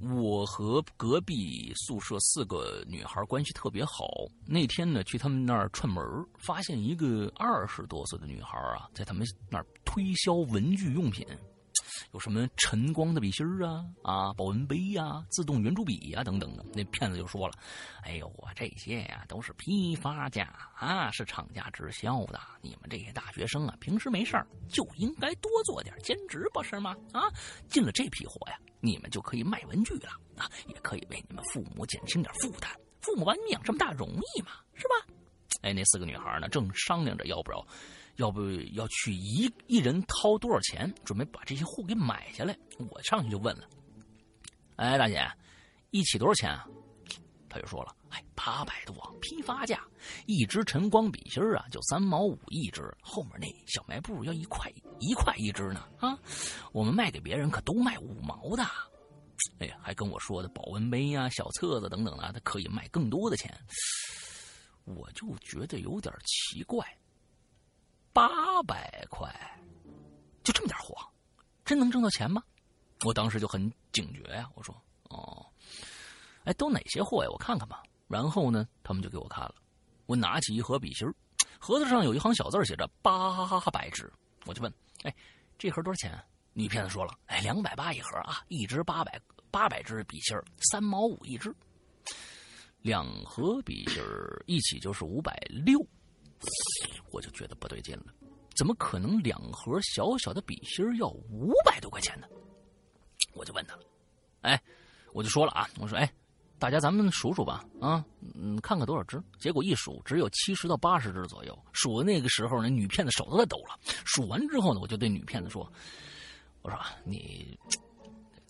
我和隔壁宿舍四个女孩关系特别好。那天呢，去他们那儿串门，发现一个二十多岁的女孩啊，在他们那儿推销文具用品。有什么晨光的笔芯啊啊，保温杯呀、自动圆珠笔呀、等等的。那骗子就说了：“哎呦，我这些呀都是批发价啊，是厂家直销的。你们这些大学生啊，平时没事儿就应该多做点兼职，不是吗？啊，进了这批货呀，你们就可以卖文具了啊，也可以为你们父母减轻点负担。父母把你养这么大容易吗？是吧？”哎，那四个女孩呢，正商量着要不要，要不要去一一人掏多少钱，准备把这些货给买下来。我上去就问了：“哎，大姐，一起多少钱啊？”他就说了：“哎，八百多，批发价，一支晨光笔芯啊，就三毛五一支，后面那小卖部要一块一块一支呢。啊，我们卖给别人可都卖五毛的。哎呀，还跟我说的保温杯呀、小册子等等的，他可以卖更多的钱。我就觉得有点奇怪，八百块，就这么点货，真能挣到钱吗？我当时就很警觉呀，我说：哦。”哎，都哪些货呀？我看看吧。然后呢，他们就给我看了。我拿起一盒笔芯盒子上有一行小字写着“八百支”。我就问：“哎，这盒多少钱？”女骗子说了：“哎，两百八一盒啊，一支八百，八百支笔芯三毛五一支。两盒笔芯一起就是五百六。”我就觉得不对劲了，怎么可能两盒小小的笔芯要五百多块钱呢？我就问他了：“哎，我就说了啊，我说哎。”大家，咱们数数吧，啊，嗯，看看多少只。结果一数，只有七十到八十只左右。数的那个时候呢，女骗子手都在抖了。数完之后呢，我就对女骗子说：“我说你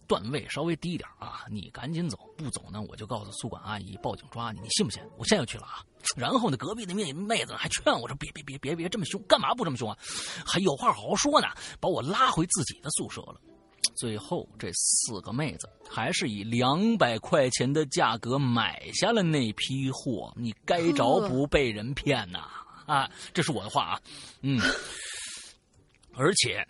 段位稍微低一点啊，你赶紧走，不走呢，我就告诉宿管阿姨报警抓你。你信不信？我现在就去了啊。”然后呢，隔壁的妹妹子还劝我说：“别别别别别这么凶，干嘛不这么凶啊？还有话好好说呢。”把我拉回自己的宿舍了。最后，这四个妹子还是以两百块钱的价格买下了那批货。你该着不被人骗呐？啊，这是我的话啊，嗯。而且，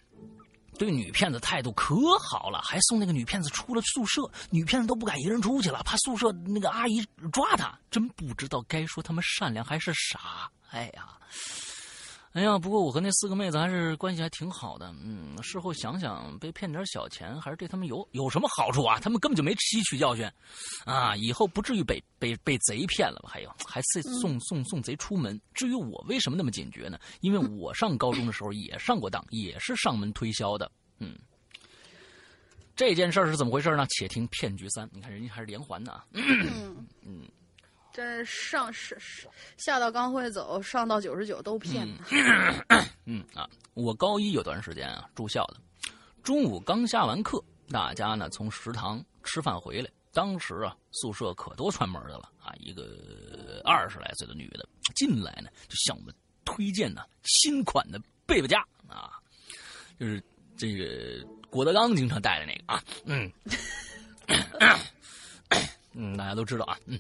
对女骗子态度可好了，还送那个女骗子出了宿舍。女骗子都不敢一个人出去了，怕宿舍那个阿姨抓她。真不知道该说他们善良还是傻。哎呀。哎呀，不过我和那四个妹子还是关系还挺好的。嗯，事后想想，被骗点小钱还是对他们有有什么好处啊？他们根本就没吸取教训，啊，以后不至于被被被贼骗了吧？还有，还送送送送贼出门。至于我为什么那么警觉呢？因为我上高中的时候也上过当，也是上门推销的。嗯，这件事是怎么回事呢？且听骗局三。你看，人家还是连环的啊。嗯嗯。这上是是下到刚会走，上到九十九都骗嗯 啊，我高一有段时间啊住校的，中午刚下完课，大家呢从食堂吃饭回来，当时啊宿舍可多串门的了啊，一个二十来岁的女的进来呢，就向我们推荐呢新款的贝贝佳啊，就是这个郭德纲经常戴的那个啊，嗯。嗯，大家都知道啊，嗯，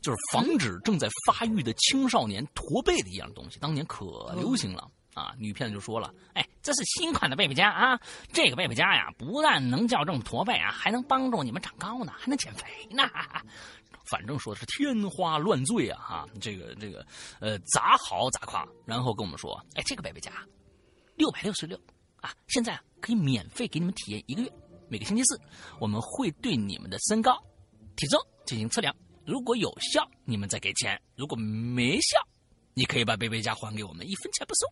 就是防止正在发育的青少年驼背的一样东西，当年可流行了啊。女骗子就说了：“哎，这是新款的贝贝佳啊，这个贝贝佳呀，不但能矫正驼背啊，还能帮助你们长高呢，还能减肥呢。反正说的是天花乱坠啊，哈，这个这个，呃，咋好咋夸。然后跟我们说：哎，这个贝贝佳六百六十六啊，现在可以免费给你们体验一个月，每个星期四我们会对你们的身高、体重。”进行测量，如果有效，你们再给钱；如果没效，你可以把贝贝家还给我们，一分钱不收。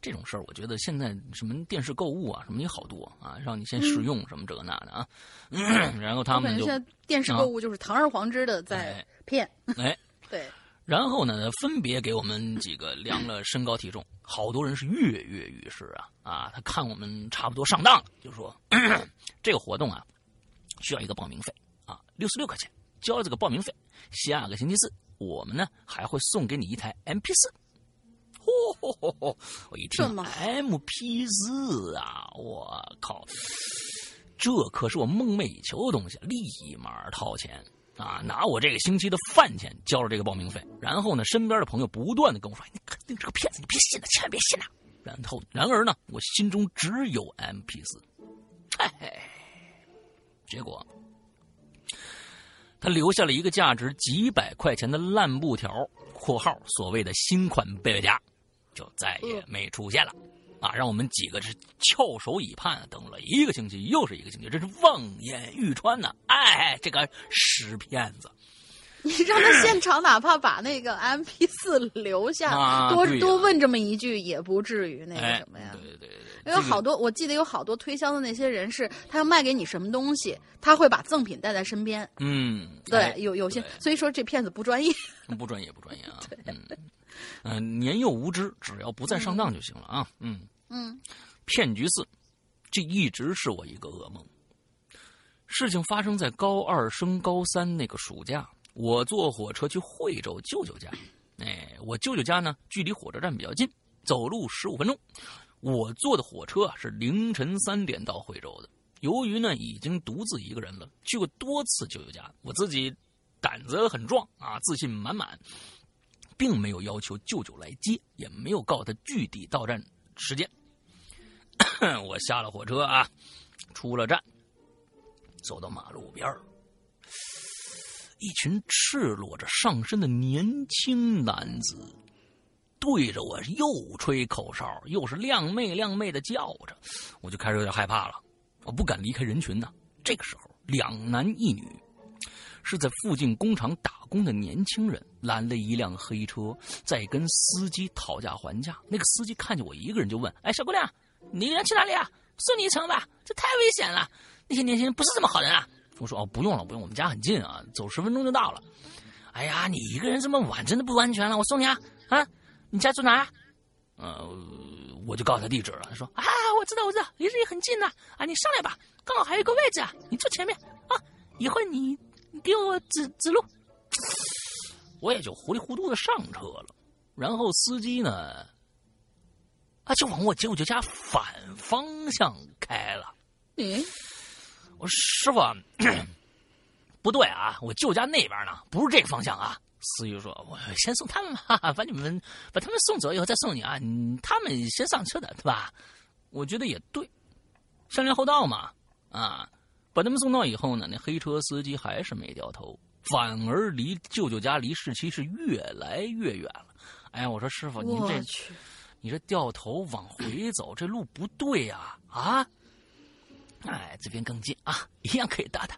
这种事儿，我觉得现在什么电视购物啊，什么也好多啊，让你先试用什么这个那的啊。然后他们就电视购物就是堂而皇之的在骗。哎，对。然后呢，分别给我们几个量了身高体重，好多人是跃跃欲试啊啊！他看我们差不多上当了，就说 这个活动啊，需要一个报名费。啊，六十六块钱，交了这个报名费，下个星期四我们呢还会送给你一台 M P 四。嚯嚯嚯嚯！我一听 M P 四啊，我靠，这可是我梦寐以求的东西，立马掏钱啊，拿我这个星期的饭钱交了这个报名费。然后呢，身边的朋友不断的跟我说：“你肯定是个骗子，你别信了，千万别信了。”然后，然而呢，我心中只有 M P 四，嘿嘿，结果。他留下了一个价值几百块钱的烂布条（括号所谓的新款贝贝佳），就再也没出现了。啊，让我们几个是翘首以盼，等了一个星期又是一个星期，真是望眼欲穿呐！哎，这个屎骗子！你让他现场哪怕把那个 M P 四 留下，多啊多问这么一句，也不至于那个哎什么呀。对对对对，因为好多，我记得有好多推销的那些人是，他要卖给你什么东西，他会把赠品带在身边。嗯，对，哎有有些，所以说这骗子不专业。不专业不专业啊，嗯，嗯、年幼无知，只要不再上当就行了啊，嗯。嗯骗局四，这一直是我一个噩梦。事情发生在高二升高三那个暑假，我坐火车去惠州舅舅家。哎，我舅舅家呢，距离火车站比较近，走路十五分钟。我坐的火车啊是凌晨三点到惠州的。由于呢已经独自一个人了，去过多次舅舅家，我自己胆子很壮啊，自信满满，并没有要求舅舅来接，也没有告他具体到站时间。我下了火车啊，出了站，走到马路边儿一群赤裸着上身的年轻男子对着我又吹口哨，又是靓妹靓妹的叫着，我就开始有点害怕了，我不敢离开人群呐。这个时候，两男一女是在附近工厂打工的年轻人拦了一辆黑车，在跟司机讨价还价。那个司机看见我一个人就问：“哎，小姑娘，你一个人去哪里啊？送你一程吧，这太危险了。那些年轻人不是这么好人啊。”我说：“哦，不用了，不用，我们家很近啊，走十分钟就到了。”哎呀，你一个人这么晚，真的不安全了。我送你啊，啊，你家住哪儿？呃，我就告诉他地址了。他说：“啊，我知道，我知道，离这里很近呢。啊，你上来吧，刚好还有一个位置啊，你坐前面啊。一会你你给我指指路。”我也就糊里糊涂的上车了。然后司机呢，啊，就往我舅舅家反方向开了。嗯，我说师傅啊，不对啊，我舅家那边呢，不是这个方向啊。司机说：“我先送他们吧，把你们把他们送走以后再送你啊，你他们先上车的，对吧？”我觉得也对，先来后到嘛，啊，把他们送到以后呢，那黑车司机还是没掉头，反而离舅舅家离市区是越来越远了。哎呀，我说师傅，您这，你这掉头往回走，这路不对呀、啊！哎，这边更近啊，一样可以打的。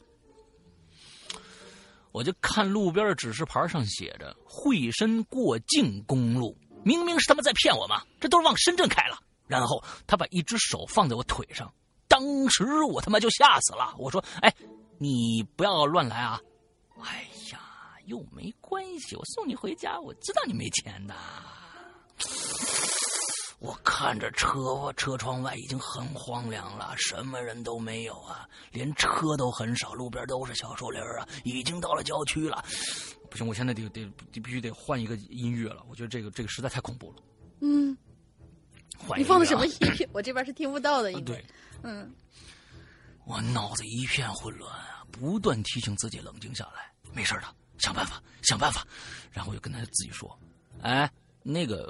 我就看路边的指示牌上写着“惠深过境公路”，明明是他们在骗我嘛，这都是往深圳开了。然后他把一只手放在我腿上，当时我他妈就吓死了。我说：“哎，你不要乱来啊！”哎呀，又没关系，我送你回家，我知道你没钱的。我看着车车窗外已经很荒凉了，什么人都没有啊，连车都很少，路边都是小树林啊，已经到了郊区了。不行，我现在得得得必须得换一个音乐了，我觉得这个这个实在太恐怖了。嗯，你放的什么啊音乐？我这边是听不到的音乐。对，嗯，我脑子一片混乱啊，不断提醒自己冷静下来，没事的，想办法，想办法。然后我就跟他自己说：“哎，那个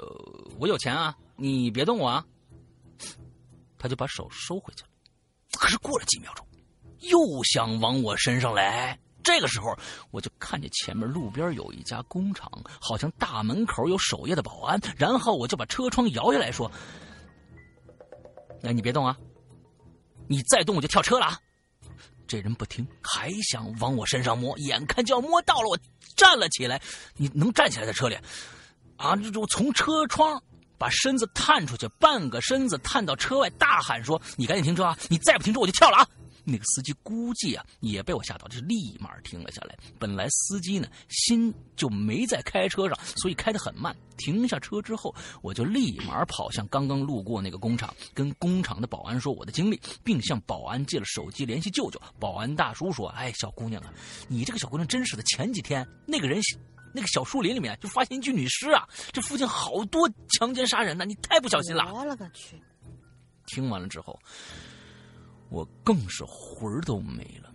我有钱啊，你别动我啊。”他就把手收回去了。可是过了几秒钟，又想往我身上来。这个时候，我就看见前面路边有一家工厂，好像大门口有守夜的保安。然后我就把车窗摇下来说：“那，你别动啊，你再动我就跳车了啊！这人不听，还想往我身上摸，眼看就要摸到了，我站了起来。你能站起来在车里？啊，就从车窗把身子探出去，半个身子探到车外，大喊说：“你赶紧停车啊！你再不停车我就跳了啊！”那个司机估计啊也被我吓到，就立马停了下来。本来司机呢心就没在开车上，所以开得很慢。停下车之后，我就立马跑向刚刚路过那个工厂，跟工厂的保安说我的经历，并向保安借了手机联系舅舅。保安大叔说：“哎，小姑娘啊，你这个小姑娘真是的，前几天那个人。”那个小树林里面就发现一具女尸啊！这附近好多强奸杀人呢，你太不小心了。我勒个去！听完了之后，我更是魂儿都没了。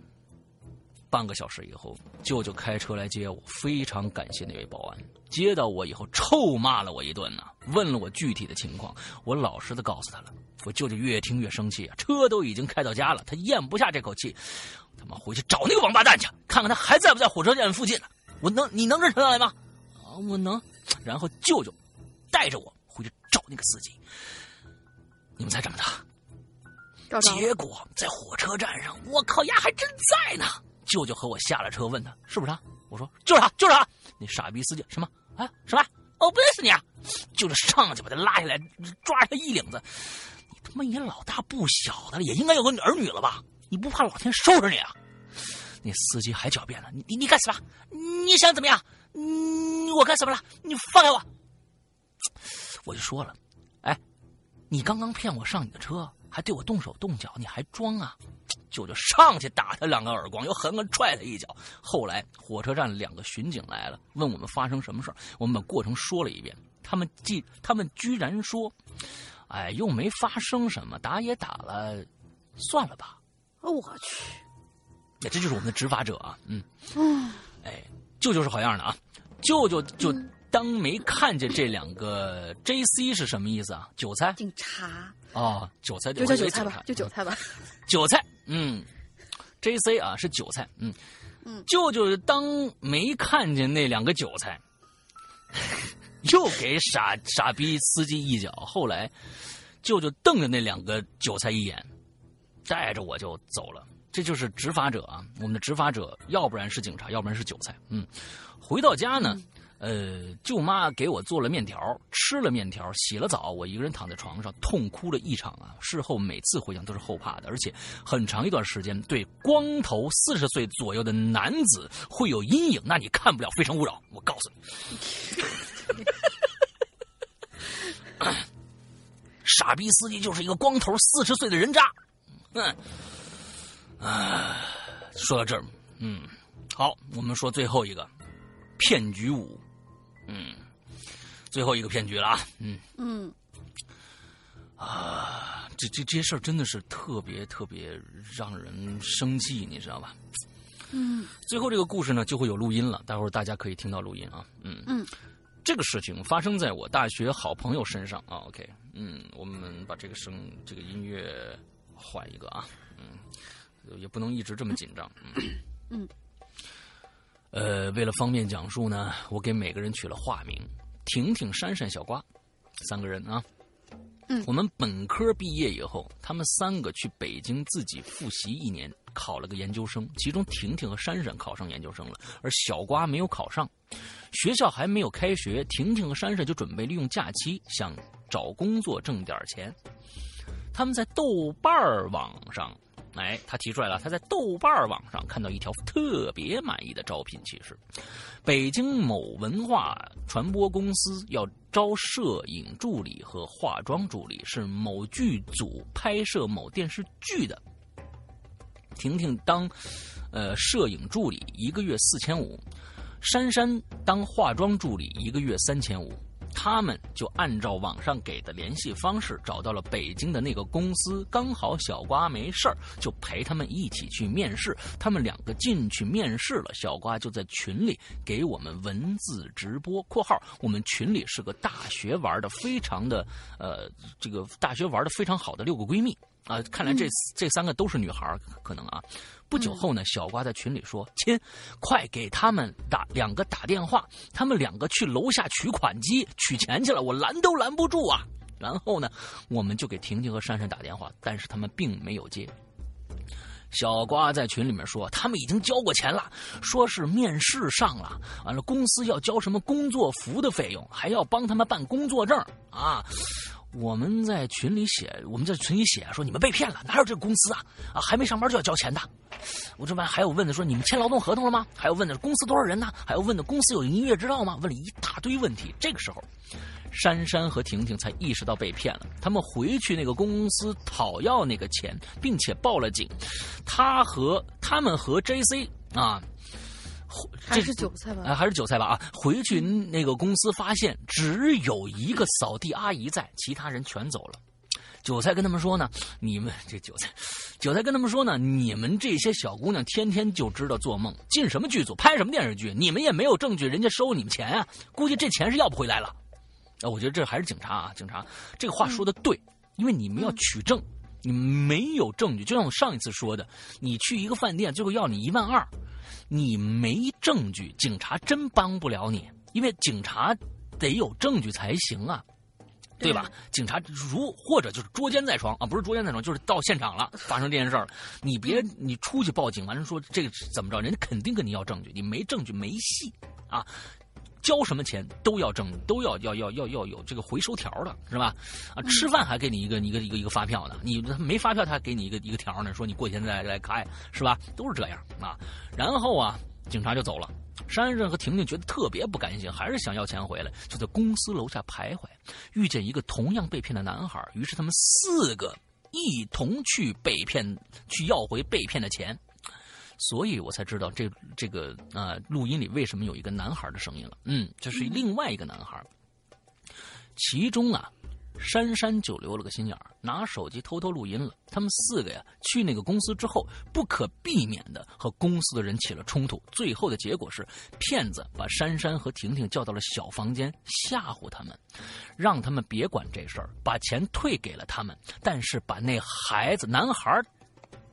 半个小时以后，舅舅开车来接我，非常感谢那位保安。接到我以后，臭骂了我一顿呢、问了我具体的情况。我老实的告诉他了。我舅舅越听越生气啊，车都已经开到家了，他咽不下这口气，他妈回去找那个王八蛋去，看看他还在不在火车站附近呢。我能，你能认出来吗？啊，我能。然后舅舅带着我回去找那个司机。你们猜怎么着结果在火车站上，我靠呀，还真在呢！舅舅和我下了车，问他是不是他？我说就是他，就是他。那傻逼司机什么啊什么？我不认识你啊！就是上去把他拉下来，抓着他衣领子。你他妈也老大不小的了，也应该有个儿女了吧？你不怕老天收拾你啊？那司机还狡辩了，你你你干什么？你想怎么样？嗯，我干什么了？你放开我！我就说了，哎，你刚刚骗我上你的车，还对我动手动脚，你还装啊？舅舅上去打他两个耳光，又狠狠踹他一脚。后来火车站两个巡警来了，问我们发生什么事儿，我们把过程说了一遍。他们既他们居然说：“哎，又没发生什么，打也打了，算了吧。”，我去！哎，这就是我们的执法者啊，嗯，哎，舅舅是好样的啊，舅舅就当没看见这两个 J C 是什么意思啊？韭菜？警察？哦，韭菜就叫韭菜吧，就韭菜吧。韭菜，嗯，J C 啊是韭菜，嗯嗯，舅舅当没看见那两个韭菜，又给傻傻逼司机一脚。后来，舅舅瞪着那两个韭菜一眼，带着我就走了。这就是执法者啊，我们的执法者，要不然是警察，要不然是韭菜。嗯，回到家呢。呃，舅妈给我做了面条，吃了面条，洗了澡，我一个人躺在床上痛哭了一场啊！事后每次回想都是后怕的，而且很长一段时间对光头四十岁左右的男子会有阴影。那你看不了《非诚勿扰》，我告诉你，傻逼司机就是一个光头四十岁的人渣。嗯，啊，说到这儿，嗯，好，我们说最后一个骗局五。嗯，最后一个骗局了啊！嗯嗯啊，这这这些事儿真的是特别特别让人生气，你知道吧？嗯，最后这个故事呢就会有录音了，待会儿大家可以听到录音啊。嗯嗯，这个事情发生在我大学好朋友身上啊。OK，嗯，我们把这个声这个音乐换一个啊。嗯，也不能一直这么紧张。嗯嗯。呃，为了方便讲述呢，我给每个人取了化名：婷婷、珊珊、小瓜，三个人啊。嗯，我们本科毕业以后，他们三个去北京自己复习一年，考了个研究生。其中婷婷和珊珊考上研究生了，而小瓜没有考上。学校还没有开学，婷婷和珊珊就准备利用假期想找工作挣点钱。他们在豆瓣网上。哎，他提出来了，他在豆瓣网上看到一条特别满意的招聘启事：北京某文化传播公司要招摄影助理和化妆助理，是某剧组拍摄某电视剧的。婷婷当，呃，摄影助理，一个月四千五；珊珊当化妆助理，一个月三千五。他们就按照网上给的联系方式找到了北京的那个公司，刚好小瓜没事儿，就陪他们一起去面试。他们两个进去面试了，小瓜就在群里给我们文字直播（括号我们群里是个大学玩的非常的，呃，这个大学玩的非常好的六个闺蜜啊）。看来这这三个都是女孩可能啊。不久后呢，小瓜在群里说：“亲，快给他们打两个打电话，他们两个去楼下取款机取钱去了，我拦都拦不住啊。”然后呢，我们就给婷婷和珊珊打电话，但是他们并没有接。小瓜在群里面说：“他们已经交过钱了，说是面试上了，完了公司要交什么工作服的费用，还要帮他们办工作证啊。”我们在群里写，我们在群里写说你们被骗了，哪有这个公司啊？啊，还没上班就要交钱的。我这边还有问的说你们签劳动合同了吗？还有问的公司多少人呢？还有问的公司有营业执照吗？问了一大堆问题。这个时候，珊珊和婷婷才意识到被骗了。他们回去那个公司讨要那个钱，并且报了警。他和他们和 J.C. 啊。还是韭菜吧？哎，还是韭菜吧啊！回去那个公司发现只有一个扫地阿姨在，其他人全走了。韭菜跟他们说呢：“你们这韭菜，韭菜跟他们说呢，你们这些小姑娘天天就知道做梦，进什么剧组拍什么电视剧，你们也没有证据，人家收你们钱啊，估计这钱是要不回来了。”啊，我觉得这还是警察啊，警察这个话说的对，因为你们要取证，你没有证据，就像我上一次说的，你去一个饭店，最后要你一万二。你没证据，警察真帮不了你，因为警察得有证据才行啊。对吧？警察如或者就是捉奸在床啊，不是捉奸在床，就是到现场了，发生这件事儿了。你别你出去报警，完了说这个怎么着，人家肯定跟你要证据，你没证据没戏啊。交什么钱都要证，都要要要要要有这个回收条的，是吧？啊，吃饭还给你一个一个一个一个发票呢，你没发票他还给你一个一个条呢，说你过几天再来开，是吧？都是这样啊。然后啊，警察就走了。珊珊和婷婷觉得特别不甘心，还是想要钱回来，就在公司楼下徘徊，遇见一个同样被骗的男孩，于是他们四个一同去被骗，去要回被骗的钱。所以我才知道这这个啊，录音里为什么有一个男孩的声音了。嗯，这是另外一个男孩。其中啊，珊珊就留了个心眼儿，拿手机偷偷录音了。他们四个呀，去那个公司之后，不可避免的和公司的人起了冲突。最后的结果是，骗子把珊珊和婷婷叫到了小房间，吓唬他们，让他们别管这事儿，把钱退给了他们，但是把那孩子男孩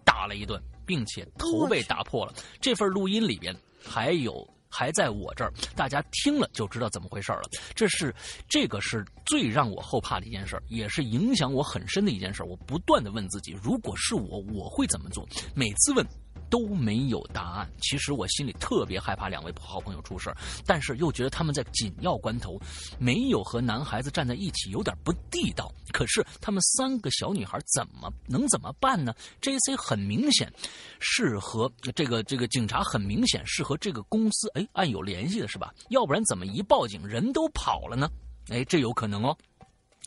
打了一顿。并且头被打破了。这份录音里边还有还在我这儿，大家听了就知道怎么回事了。这是这个是最让我后怕的一件事，也是影响我很深的一件事。我不断的问自己，如果是我，我会怎么做？每次问。都没有答案。其实我心里特别害怕两位好朋友出事但是又觉得他们在紧要关头没有和男孩子站在一起，有点不地道。可是他们三个小女孩怎么能怎么办呢？J C 很明显是和这个这个警察很明显是和这个公司哎暗有联系的是吧？要不然怎么一报警人都跑了呢？哎，这有可能哦。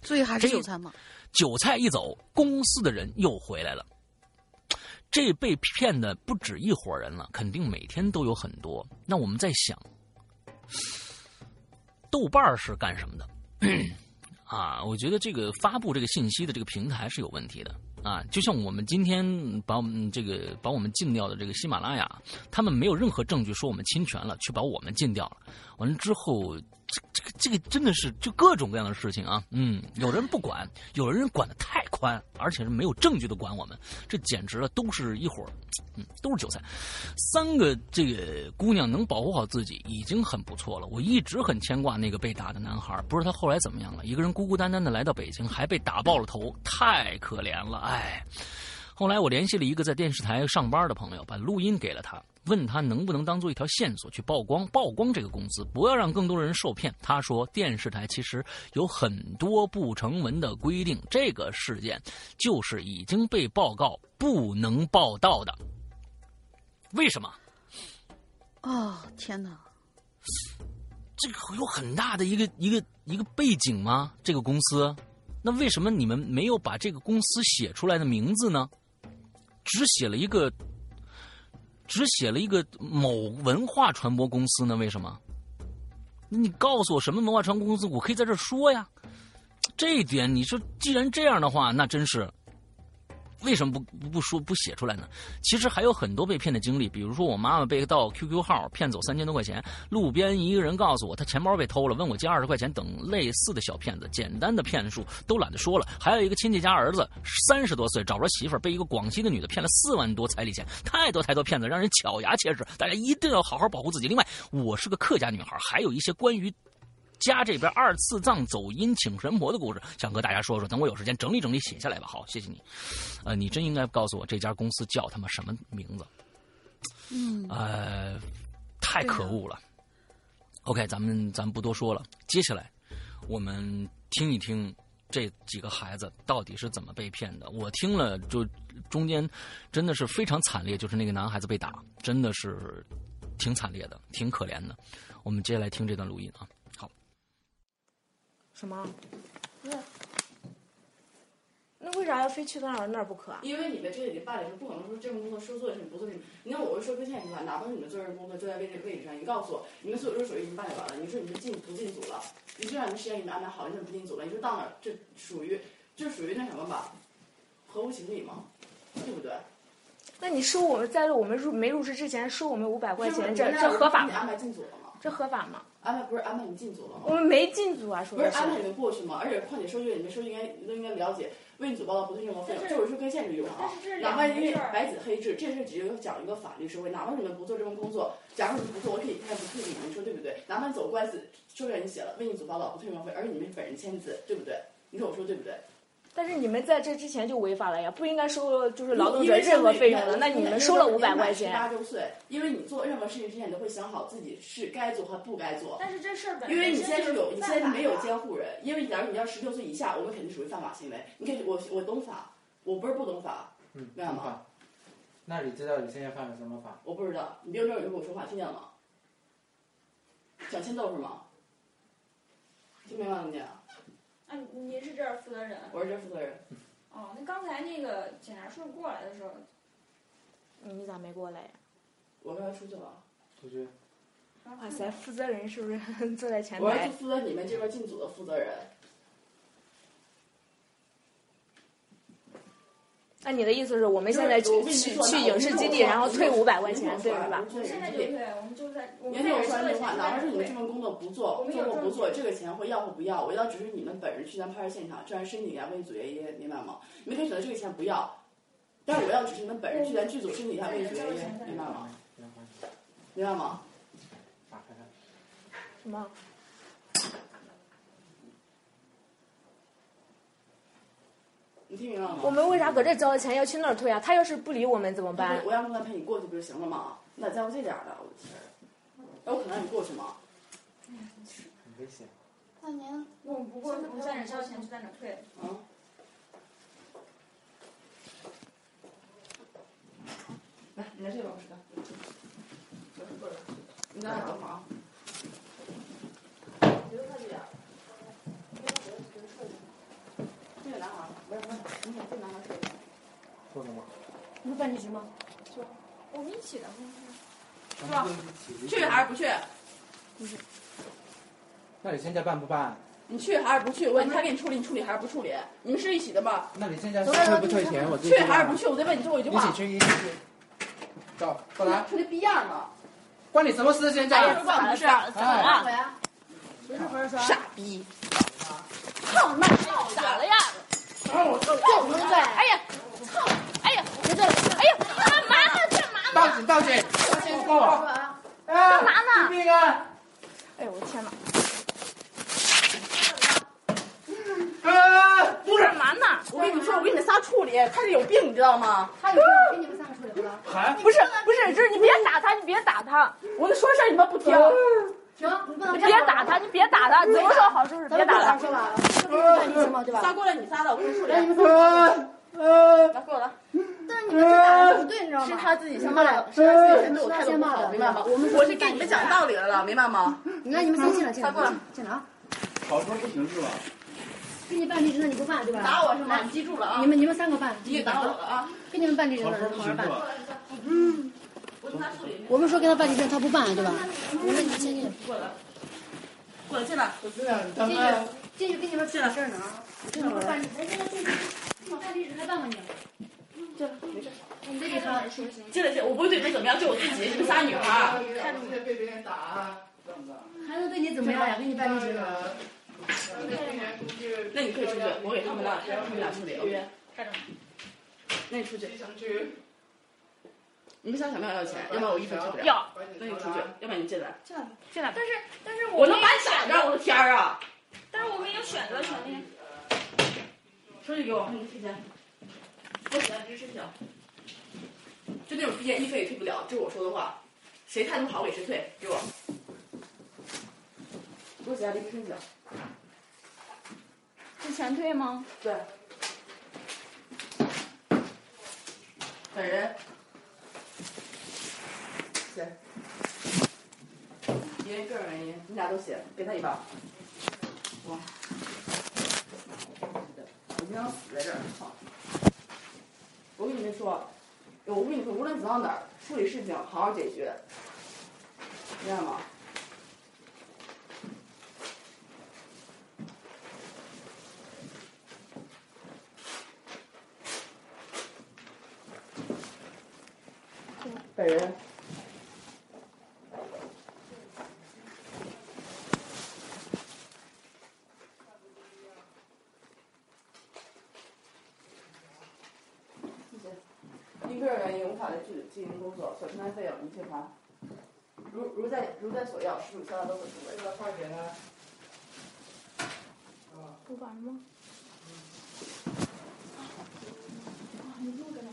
所以还是韭菜吗？韭菜一走，公司的人又回来了。这被骗的不止一伙人了，肯定每天都有很多。那我们在想，豆瓣是干什么的？啊，我觉得这个发布这个信息的这个平台是有问题的啊。就像我们今天把我们这个把我们禁掉的这个喜马拉雅，他们没有任何证据说我们侵权了，却把我们禁掉了。完了之后。这个这个真的是就各种各样的事情啊，嗯，有人不管，有人管的太宽，而且是没有证据的管我们，这简直了，都是一伙儿嗯，都是韭菜。三个这个姑娘能保护好自己已经很不错了，我一直很牵挂那个被打的男孩，不知道他后来怎么样了，一个人孤孤单单的来到北京，还被打爆了头，太可怜了，哎。后来我联系了一个在电视台上班的朋友，把录音给了他。问他能不能当做一条线索去曝光曝光这个公司，不要让更多人受骗。他说，电视台其实有很多不成文的规定，这个事件就是已经被报告不能报道的。为什么？哦，天哪！这个有很大的一个一个一个背景吗？这个公司，那为什么你们没有把这个公司写出来的名字呢？只写了一个。只写了一个某文化传播公司呢？为什么？你告诉我什么文化传播公司，我可以在这说呀。这一点，你说既然这样的话，那真是。为什么不不说不写出来呢？其实还有很多被骗的经历，比如说我妈妈被盗 QQ 号骗走三千多块钱，路边一个人告诉我他钱包被偷了，问我借二十块钱等类似的小骗子，简单的骗术都懒得说了。还有一个亲戚家儿子三十多岁找不着媳妇儿，被一个广西的女的骗了四万多彩礼钱，太多太多骗子让人咬牙切齿，大家一定要好好保护自己。另外，我是个客家女孩，还有一些关于。家这边二次葬走阴请神婆的故事，想和大家说说。等我有时间整理整理写下来吧。好，谢谢你。呃，你真应该告诉我这家公司叫他妈什么名字？嗯，呃，太可恶了。OK，咱们咱们不多说了。接下来我们听一听这几个孩子到底是怎么被骗的。我听了，就中间真的是非常惨烈，就是那个男孩子被打，真的是挺惨烈的，挺可怜的。我们接下来听这段录音啊。什么？那，那为啥要非去到那儿那儿不可啊？因为你们这里办理是不可能说这份工作说做的是你不做的。你看，我是说跟现在情况，哪怕是你们做这份工作，就在位置位置上，你告诉我，你们所有这手续已经办理完了，你说你是进不进组了？你这样的时间你们安排好了，你怎么不进组了？你说到那儿，这属于这属于那什么吧？合乎情理吗？对不对？那你收我们在我们入没入职之前收我们五百块钱，这这合法吗？安排进组了吗？这合法吗？安排不是安排你进组了吗？我们没进组啊，说不是安排你们过去吗？而且况且收据你们收据应该都应该了解，为你组报道不退任何费用，这我说跟限制有关啊。哪怕因为白纸黑字，这是只有讲一个法律社会，哪怕你们不做这份工作，假如你们不做，我可以开不退给你们，你说对不对？哪怕走官司，收据你写了，为你组报道不退任何费，而且你们本人签字，对不对？你说我说对不对？但是你们在这之前就违法了呀，不应该收就是劳动者任何费用的。那你们收了五百块钱八，周岁，因为你做任何事情之前，你都会想好自己是该做还不该做。但是这事儿本因为你现在是有，你现在是没有监护人，因为假如你要十六岁以下，我们肯定属于犯法行为。你可以，我我懂法，我不是不懂法，嗯，明白吗。那你知道你现在犯了什么法？我不知道，你别有这种人跟我说话，听见了吗？想签奏是吗？听明白了没有？啊，您是这儿负责人。我是这负责人。哦，那刚才那个检查叔过来的时候，你咋没过来呀？我刚才出去了。出去。哇塞，负责人是不是 坐在前我是？负责你们这边进组的负责人。那你的意思是我们现在去去去影视基地，然后退五百块钱，对是吧？我现在就退，我们就在我们您听我说这句话，哪怕是你们这。份工作不做，做或不做，这个钱会要或不要，我要只是你们本人去咱拍摄现场，这样申请一下为组爷爷，明白吗？你们可以选择这个钱不要，但是我要只是你们本人去咱剧组申请一下为组爷爷，明白吗？明白吗？打开它。什么？你听明白了吗？我们为啥搁这交的钱要去那儿退啊？他要是不理我们怎么办？我让公安陪你过去不就行了吗？你咋在乎这点儿呢？我的天儿！那我可能让你过去吗？很危险。那您，我们不过我们在哪儿交钱就在哪儿退。啊。来，你来这边，我说。我是过来。你在哪儿等会儿啊？别动太远。这个男孩儿，不是不是，你看这男孩儿是。做什么？你是办离职吗？我们一起的，是吧？去还是不去？那你现在办不办？你去还是不去？我问你，他给你处理，你处理还是不处理？你们是一起的吗？那你现在是退不退钱？我去还是不去？我再问你最后一句话一起。去，一起去。走，过来，处理逼样呢？关你什么事？现在？哎呀，咋了？咋了？咋了？呀？不是不是傻逼！操你妈！咋了呀？不在。哎呀，操！哎呀，别这，哎呀，干嘛呢？干嘛呢？报警！报警！报警！报我！干嘛呢？哎呦我天哪！啊！不是干嘛呢？我跟你说，我给你们仨处理，他是有病，你知道吗？他有事给你们三个处理了。还不是不是，就是你别打他，你别打他，我跟你说事儿，你们不听。行，你不能你别打他，你别打他，怎么说好说是别打他。说吧，这不是办离职吗？对吧？仨过来，你仨的，我跟你说。来，你们仨。来，过来。但是你们这打的不对，你知道吗？是他自己先骂的，是他自己先对我态度不好，明白吗？我们我是给你们讲道理来了，明白吗？那你们先进来，进来，快过来进来啊！好说不行是吧？给你办离职的，你不办对吧？打我是吗？你记住了啊！你们你们三个办，你给打我了啊！给你们办离职的，好好办。我跟他处理。我们说给他办离婚，他不办对吧？我们你先进，过来，过来。进来。进去妈进去跟你们说点事儿呢啊！给你们办离职，来。进来。进去，你办离职还办吗你？进来，没事。你这里他进来。进来，我不会对你们怎么样，就我自己，你们仨女孩儿。现在被别人打，怎么的？还能对你怎么样呀？给你办离职呢？那你可以出去，我给他们俩，他们俩处理。OK。那你出去。你们想想不想要钱？要不然我一分吃不了。要，那你出去，要不然你进来。进来吧。但是但是我能把你咋着，我的天儿啊！但是我们有选择权利。手机给我，你退钱。给我写离职申请。就那种毕业一分也退不了，这是我说的话。谁态度好给谁退，给我。给我写下离职申请。是全退吗？对。本人。写。因为个人原因，你俩都写，给他一半。哇。我经常死在这儿，操！我跟你们说，我跟你说，无论走到哪儿，处理事情好好解决，明白吗？本人。因个人原因无法律剧进行工作，所承担费用已退还。如如在如在所要，实属销售都可行为。这个快点啊！不完吗？你录着呢，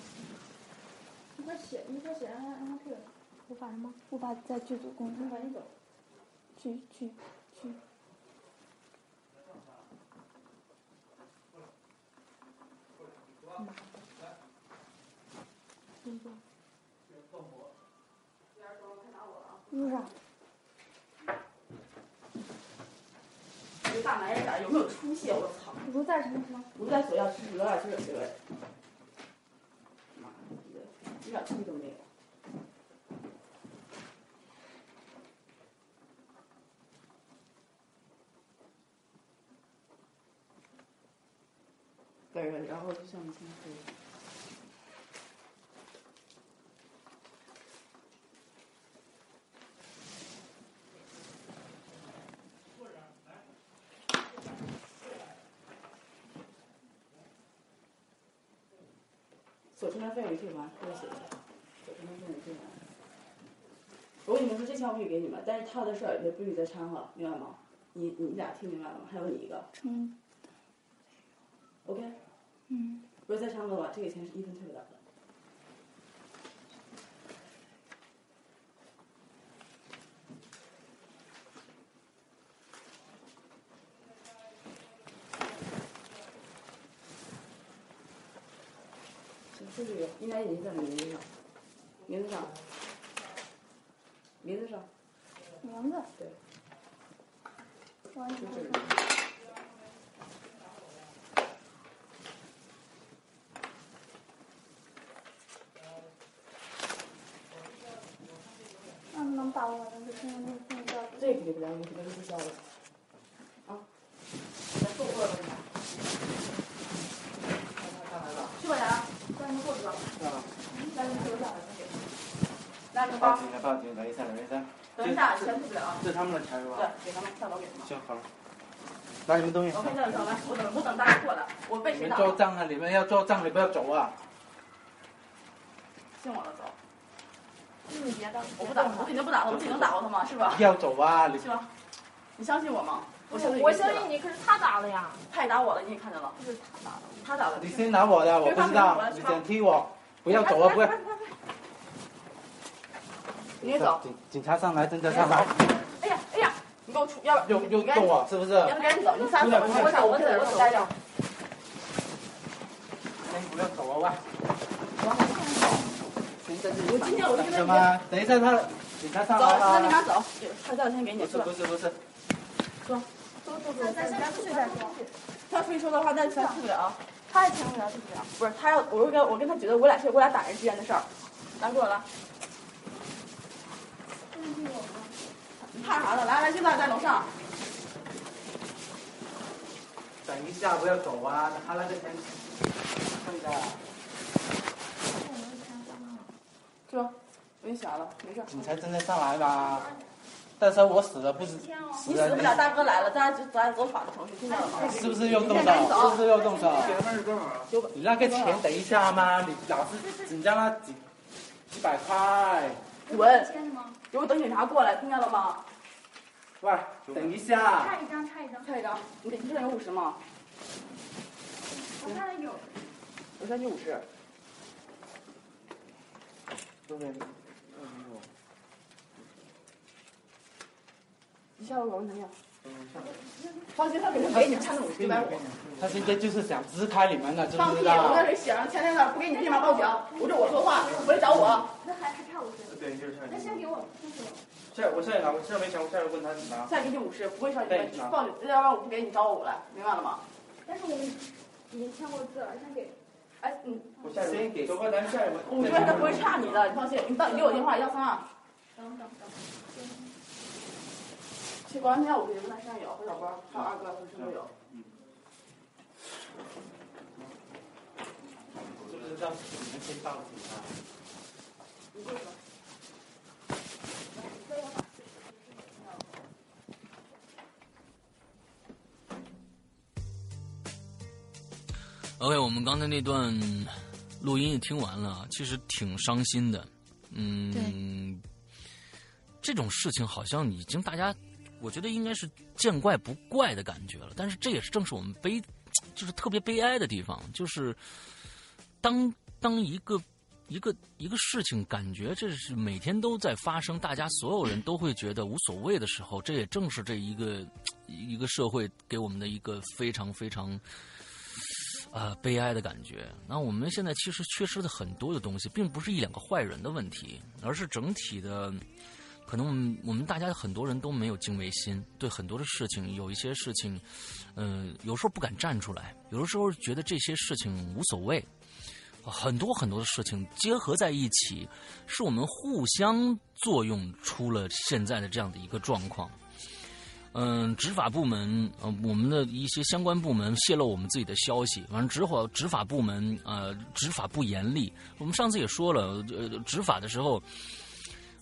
你快写，你快写，让他让他退了。无法什么？无法在剧组工作。赶紧走，去去去。妈的！工作。录上。这个大男人脸有没有出息？我操！如在什么什么？不在所要吃有点这个这个。妈的，一点出息都没有。对，然后就像你现在这所承担费用退还，给我写一下。所承担费用退还。我跟你们说，这钱我可以给你们，但是他的事儿也不许再掺和，明白吗？你你俩听明白了吗？还有你一个。成。OK。嗯。不要再掺和的话，这个钱是一分退不了的。这个应该印在名字上，名字上，名字上。名字。对。我就这个。能把我的这个不了，你肯定是不交的。啊，咱坐会儿吧，你。去吧，俩，把你们过去吧。把你们留下来，给。报警了，报警！等一下，等一下。等一下，钱退不了。这是他们的钱是吧？对，给他们下楼给他们。行，好了。拿你们东西。我等我等大家过来，我被你们谁打？做账啊！你们要做账，你不要走啊！信我了，走。你别的。我不打，我肯定不打他，我自己能打过他吗？是吧？要走啊！你去吧。你相信我吗？我相信我相信你，可是他打了呀。他也打我了，你也看见了。不是他打的。他打的。你先拿我的，我不知道，你先踢我，不要走啊！不要。你也走。警警察上来，侦查上来。哎呀哎呀！你给我出，要不有有动我，是不是？赶紧走，你仨走，我走，我走，我走，待着。先不要走啊！我今天我就跟他什么？等一下他警察上走，来现在立马了。走，他叫先给你，不是不是不是，说，走走走，咱先出去再说。他非说的话，那咱去不了。他也签不了，去不了。不是，他要我跟我跟他觉得我俩是我俩打人之间的事儿，来给我来。你怕啥呢？来来，现在在楼上。等一下不要走啊！他那个钱，看一下。是吧？我给你选了，没事。警察真的上来吧？到时候我死了不是死了你死不了，大哥来了，咱俩就咱走法律程序，听到了吗？是不是又动手？是不是又动手？他们是多少？你那个钱等一下嘛，你老是紧张那几几百块。滚！给我等警察过来，听见了吗？喂，等一下。差一张，差一张，差一张。你你这有五十吗？我看了有。我先给五十。对对。你下楼我问他要。放心，他肯定给你，差那五十一百五。他现在就是想支开你们了，知放屁！不知道？我在这写上签在那，不给你立马报警。我这我说话，回来找我。那还还差五十。对，就是差。那先给我，先给我。下我下来拿，我现在没钱，我下来问他拿。再给你五十，不会少你报警，要不然我不给你找我来，明白了吗？但是我们已经签过字了，先给。哎，嗯。我先给，走吧，咱下来问。我说他不会差你的，你放心。你到你给我电话幺三二。等等等。去保安店，我给你问他身上有，和小包，还有二哥他身上都有。嗯。是不是让你们先报警啊？你过去吧。OK，我们刚才那段录音也听完了，其实挺伤心的。嗯，这种事情好像已经大家，我觉得应该是见怪不怪的感觉了。但是这也是正是我们悲 就是特别悲哀的地方，就是当当一个一个一个事情感觉这是每天都在发生，大家所有人都会觉得无所谓的时候，这也正是这一个 一个社会给我们的一个非常非常。啊、悲哀的感觉。那我们现在其实缺失的很多的东西，并不是一两个坏人的问题，而是整体的，可能我们我们大家很多人都没有敬畏心，对很多的事情，有一些事情，嗯、有时候不敢站出来，有的时候觉得这些事情无所谓。很多很多的事情结合在一起，是我们互相作用出了现在的这样的一个状况。嗯，执法部门呃，我们的一些相关部门泄露我们自己的消息，完了执法执法部门呃执法不严厉。我们上次也说了，呃，执法的时候，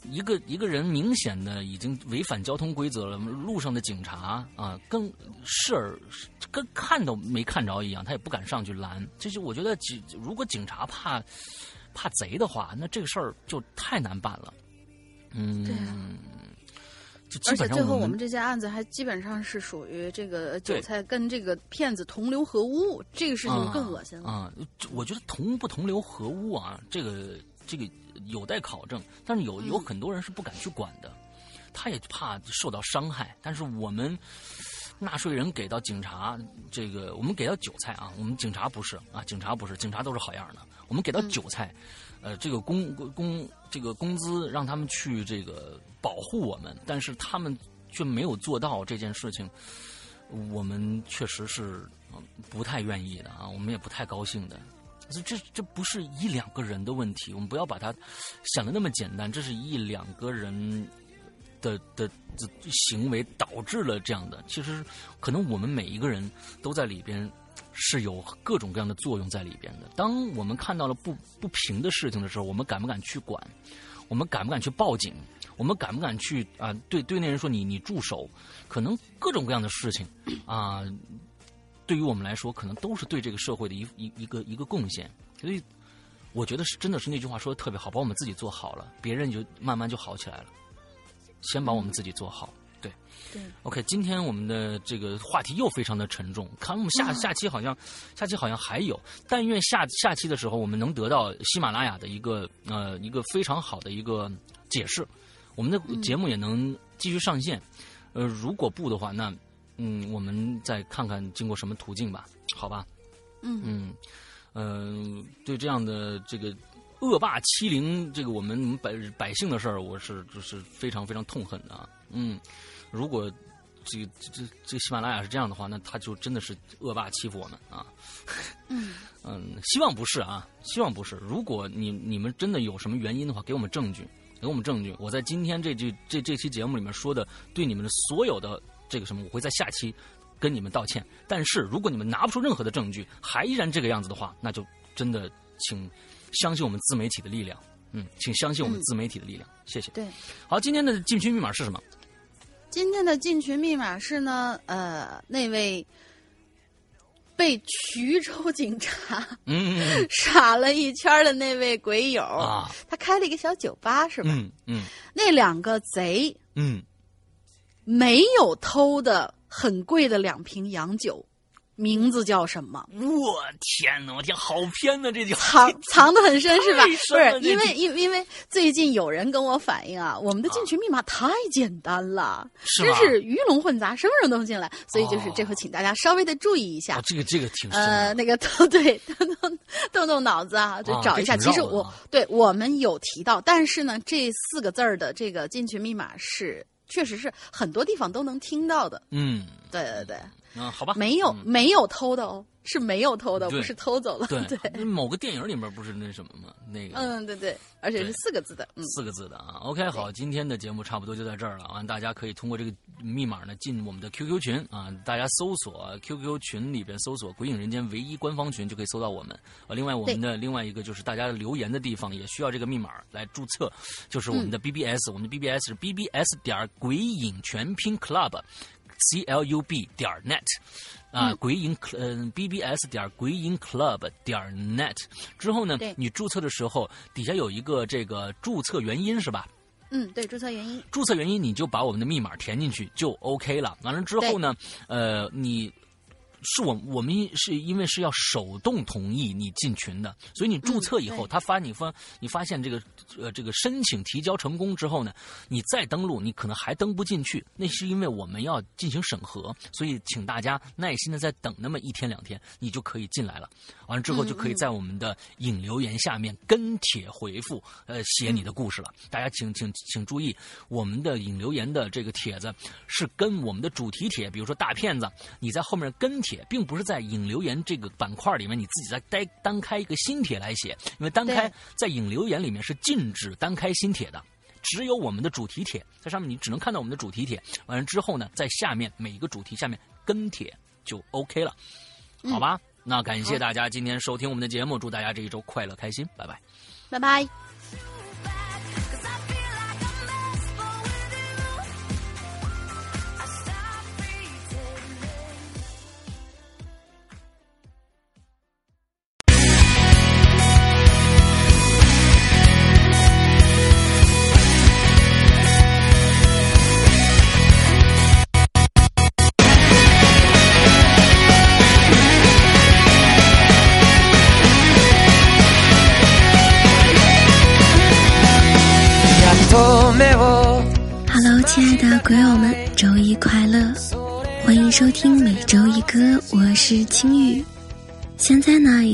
一个一个人明显的已经违反交通规则了，路上的警察啊，跟视儿跟看都没看着一样，他也不敢上去拦。这就我觉得警如果警察怕怕贼的话，那这个事儿就太难办了。嗯，对啊就基而且最后我我们这件案子还基本上是属于这个韭菜跟这个骗子同流合污，这个事情更恶心了。啊！这我觉得同不同流合污啊，这个这个有待考证。但是有有很多人是不敢去管的，他也怕受到伤害。但是我们纳税人给到警察这个，我们给到韭菜啊，我们警察不是啊，警察不是，警察都是好样的。我们给到韭菜，呃，这个工工这个工资让他们去这个保护我们，但是他们却没有做到这件事情。我们确实是呃不太愿意的啊，我们也不太高兴的。这这这不是一两个人的问题，我们不要把它想的那么简单。这是一两个人的的的行为导致了这样的。其实可能我们每一个人都在里边是有各种各样的作用在里边的。当我们看到了不不平的事情的时候，我们敢不敢去管？我们敢不敢去报警？我们敢不敢去啊、对对那人说你你住手？可能各种各样的事情啊、对于我们来说，可能都是对这个社会的一一一个一个贡献。所以，我觉得是真的是那句话说的特别好，把我们自己做好了，别人就慢慢就好起来了。先把我们自己做好，对。对 OK，今天我们的这个话题又非常的沉重，看我们下嗯下期好像下期好像还有，但愿下下期的时候我们能得到喜马拉雅的一个呃一个非常好的一个解释，我们的节目也能继续上线。呃，如果不的话，那嗯，我们再看看经过什么途径吧，好吧？嗯嗯，呃，对这样的这个恶霸欺凌这个我们百百姓的事儿，我是就是非常非常痛恨的啊。嗯，如果这个这这这个喜马拉雅是这样的话，那他就真的是恶霸欺负我们啊。嗯嗯，希望不是啊，希望不是。如果你你们真的有什么原因的话，给我们证据，给我们证据。我在今天这句这这期节目里面说的，对你们的所有的这个什么，我会在下期跟你们道歉。但是如果你们拿不出任何的证据，还依然这个样子的话，那就真的请相信我们自媒体的力量。嗯，请相信我们嗯自媒体的力量。谢谢。对，好，今天的进群密码是什么？今天的进群密码是呢，呃，那位被衢州警察嗯嗯 耍了一圈的那位鬼友，嗯啊，他开了一个小酒吧，是吧？嗯嗯那两个贼嗯，没有偷的很贵的两瓶洋酒，名字叫什么？我天哪，我天，好偏呐、这就藏 藏的很深是吧？不是，因为因为因为最近有人跟我反映啊，我们的进群密码太简单了，真是真是鱼龙混杂，什么人都能进来，所以就是哦这回请大家稍微的注意一下啊，。这个这个挺。呃，那个动对动动动动脑子啊，就啊找一下。其实我对我们有提到，但是呢，这四个字儿的这个进群密码是确实是很多地方都能听到的。嗯，对对对，啊，好吧，没有、嗯没有偷的哦，是没有偷的，不是偷走了。对 某个电影里面不是那什么吗？那个嗯，对对，而且是四个字的，嗯，四个字的啊。OK，好，今天的节目差不多就在这儿了啊。大家可以通过这个密码呢进我们的 QQ 群啊，大家搜索 QQ 群里边搜索“鬼影人间”唯一官方群就可以搜到我们。啊，另外我们的另外一个就是大家留言的地方也需要这个密码来注册，就是我们的 BBS，、我们的 BBS 是 BBS 点鬼影全拼 Club。C L U B 点 net 啊，鬼影嗯 B B S 点鬼影 club 点 net 之后呢，你注册的时候底下有一个这个注册原因是吧？嗯，对，注册原因，注册原因你就把我们的密码填进去就 OK 了。完了之后呢，呃，你是我我们是因为是要手动同意你进群的，所以你注册以后，他发你发你发现这个呃这个申请提交成功之后呢，你再登录，你可能还登不进去，那是因为我们要进行审核，所以请大家耐心的再等那么一天两天，你就可以进来了。完了之后就可以在我们的引留言下面跟帖回复，呃，写你的故事了。大家请请请注意，我们的引留言的这个帖子是跟我们的主题帖，比如说大骗子，你在后面跟帖，并不是在引留言这个板块里面你自己再单单开一个新帖来写，因为单开在引留言里面是禁止单开新帖的。只有我们的主题帖在上面，你只能看到我们的主题帖。完了之后呢，在下面每一个主题下面跟帖就 OK 了，好吧？那感谢大家今天收听我们的节目，祝大家这一周快乐开心，拜拜，拜拜。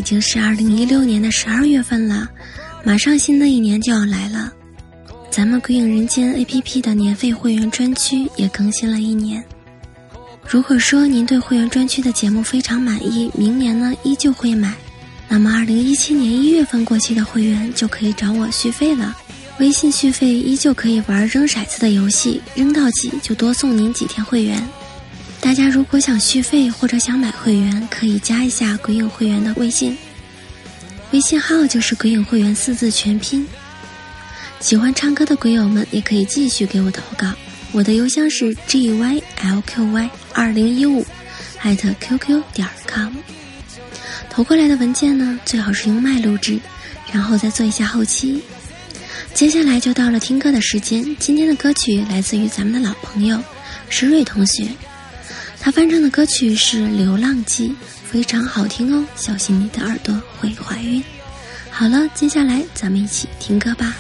已经是二零一六年的十二月份了，马上新的一年就要来了。咱们鬼影人间 APP 的年费会员专区也更新了一年。如果说您对会员专区的节目非常满意，明年呢依旧会买，那么二零一七年一月份过期的会员就可以找我续费了。微信续费依旧可以玩扔骰子的游戏，扔到几就多送您几天会员。大家如果想续费或者想买会员，可以加一下鬼影会员的微信，微信号就是鬼影会员四字全拼。喜欢唱歌的鬼友们也可以继续给我投稿，我的邮箱是 g y l q y 二零一五艾特 qq 点 com。投过来的文件呢，最好是用麦录制，然后再做一下后期。接下来就到了听歌的时间。今天的歌曲来自于咱们的老朋友石蕊同学，他翻唱的歌曲是《流浪记》，非常好听哦。小心你的耳朵会怀孕。好了，接下来咱们一起听歌吧。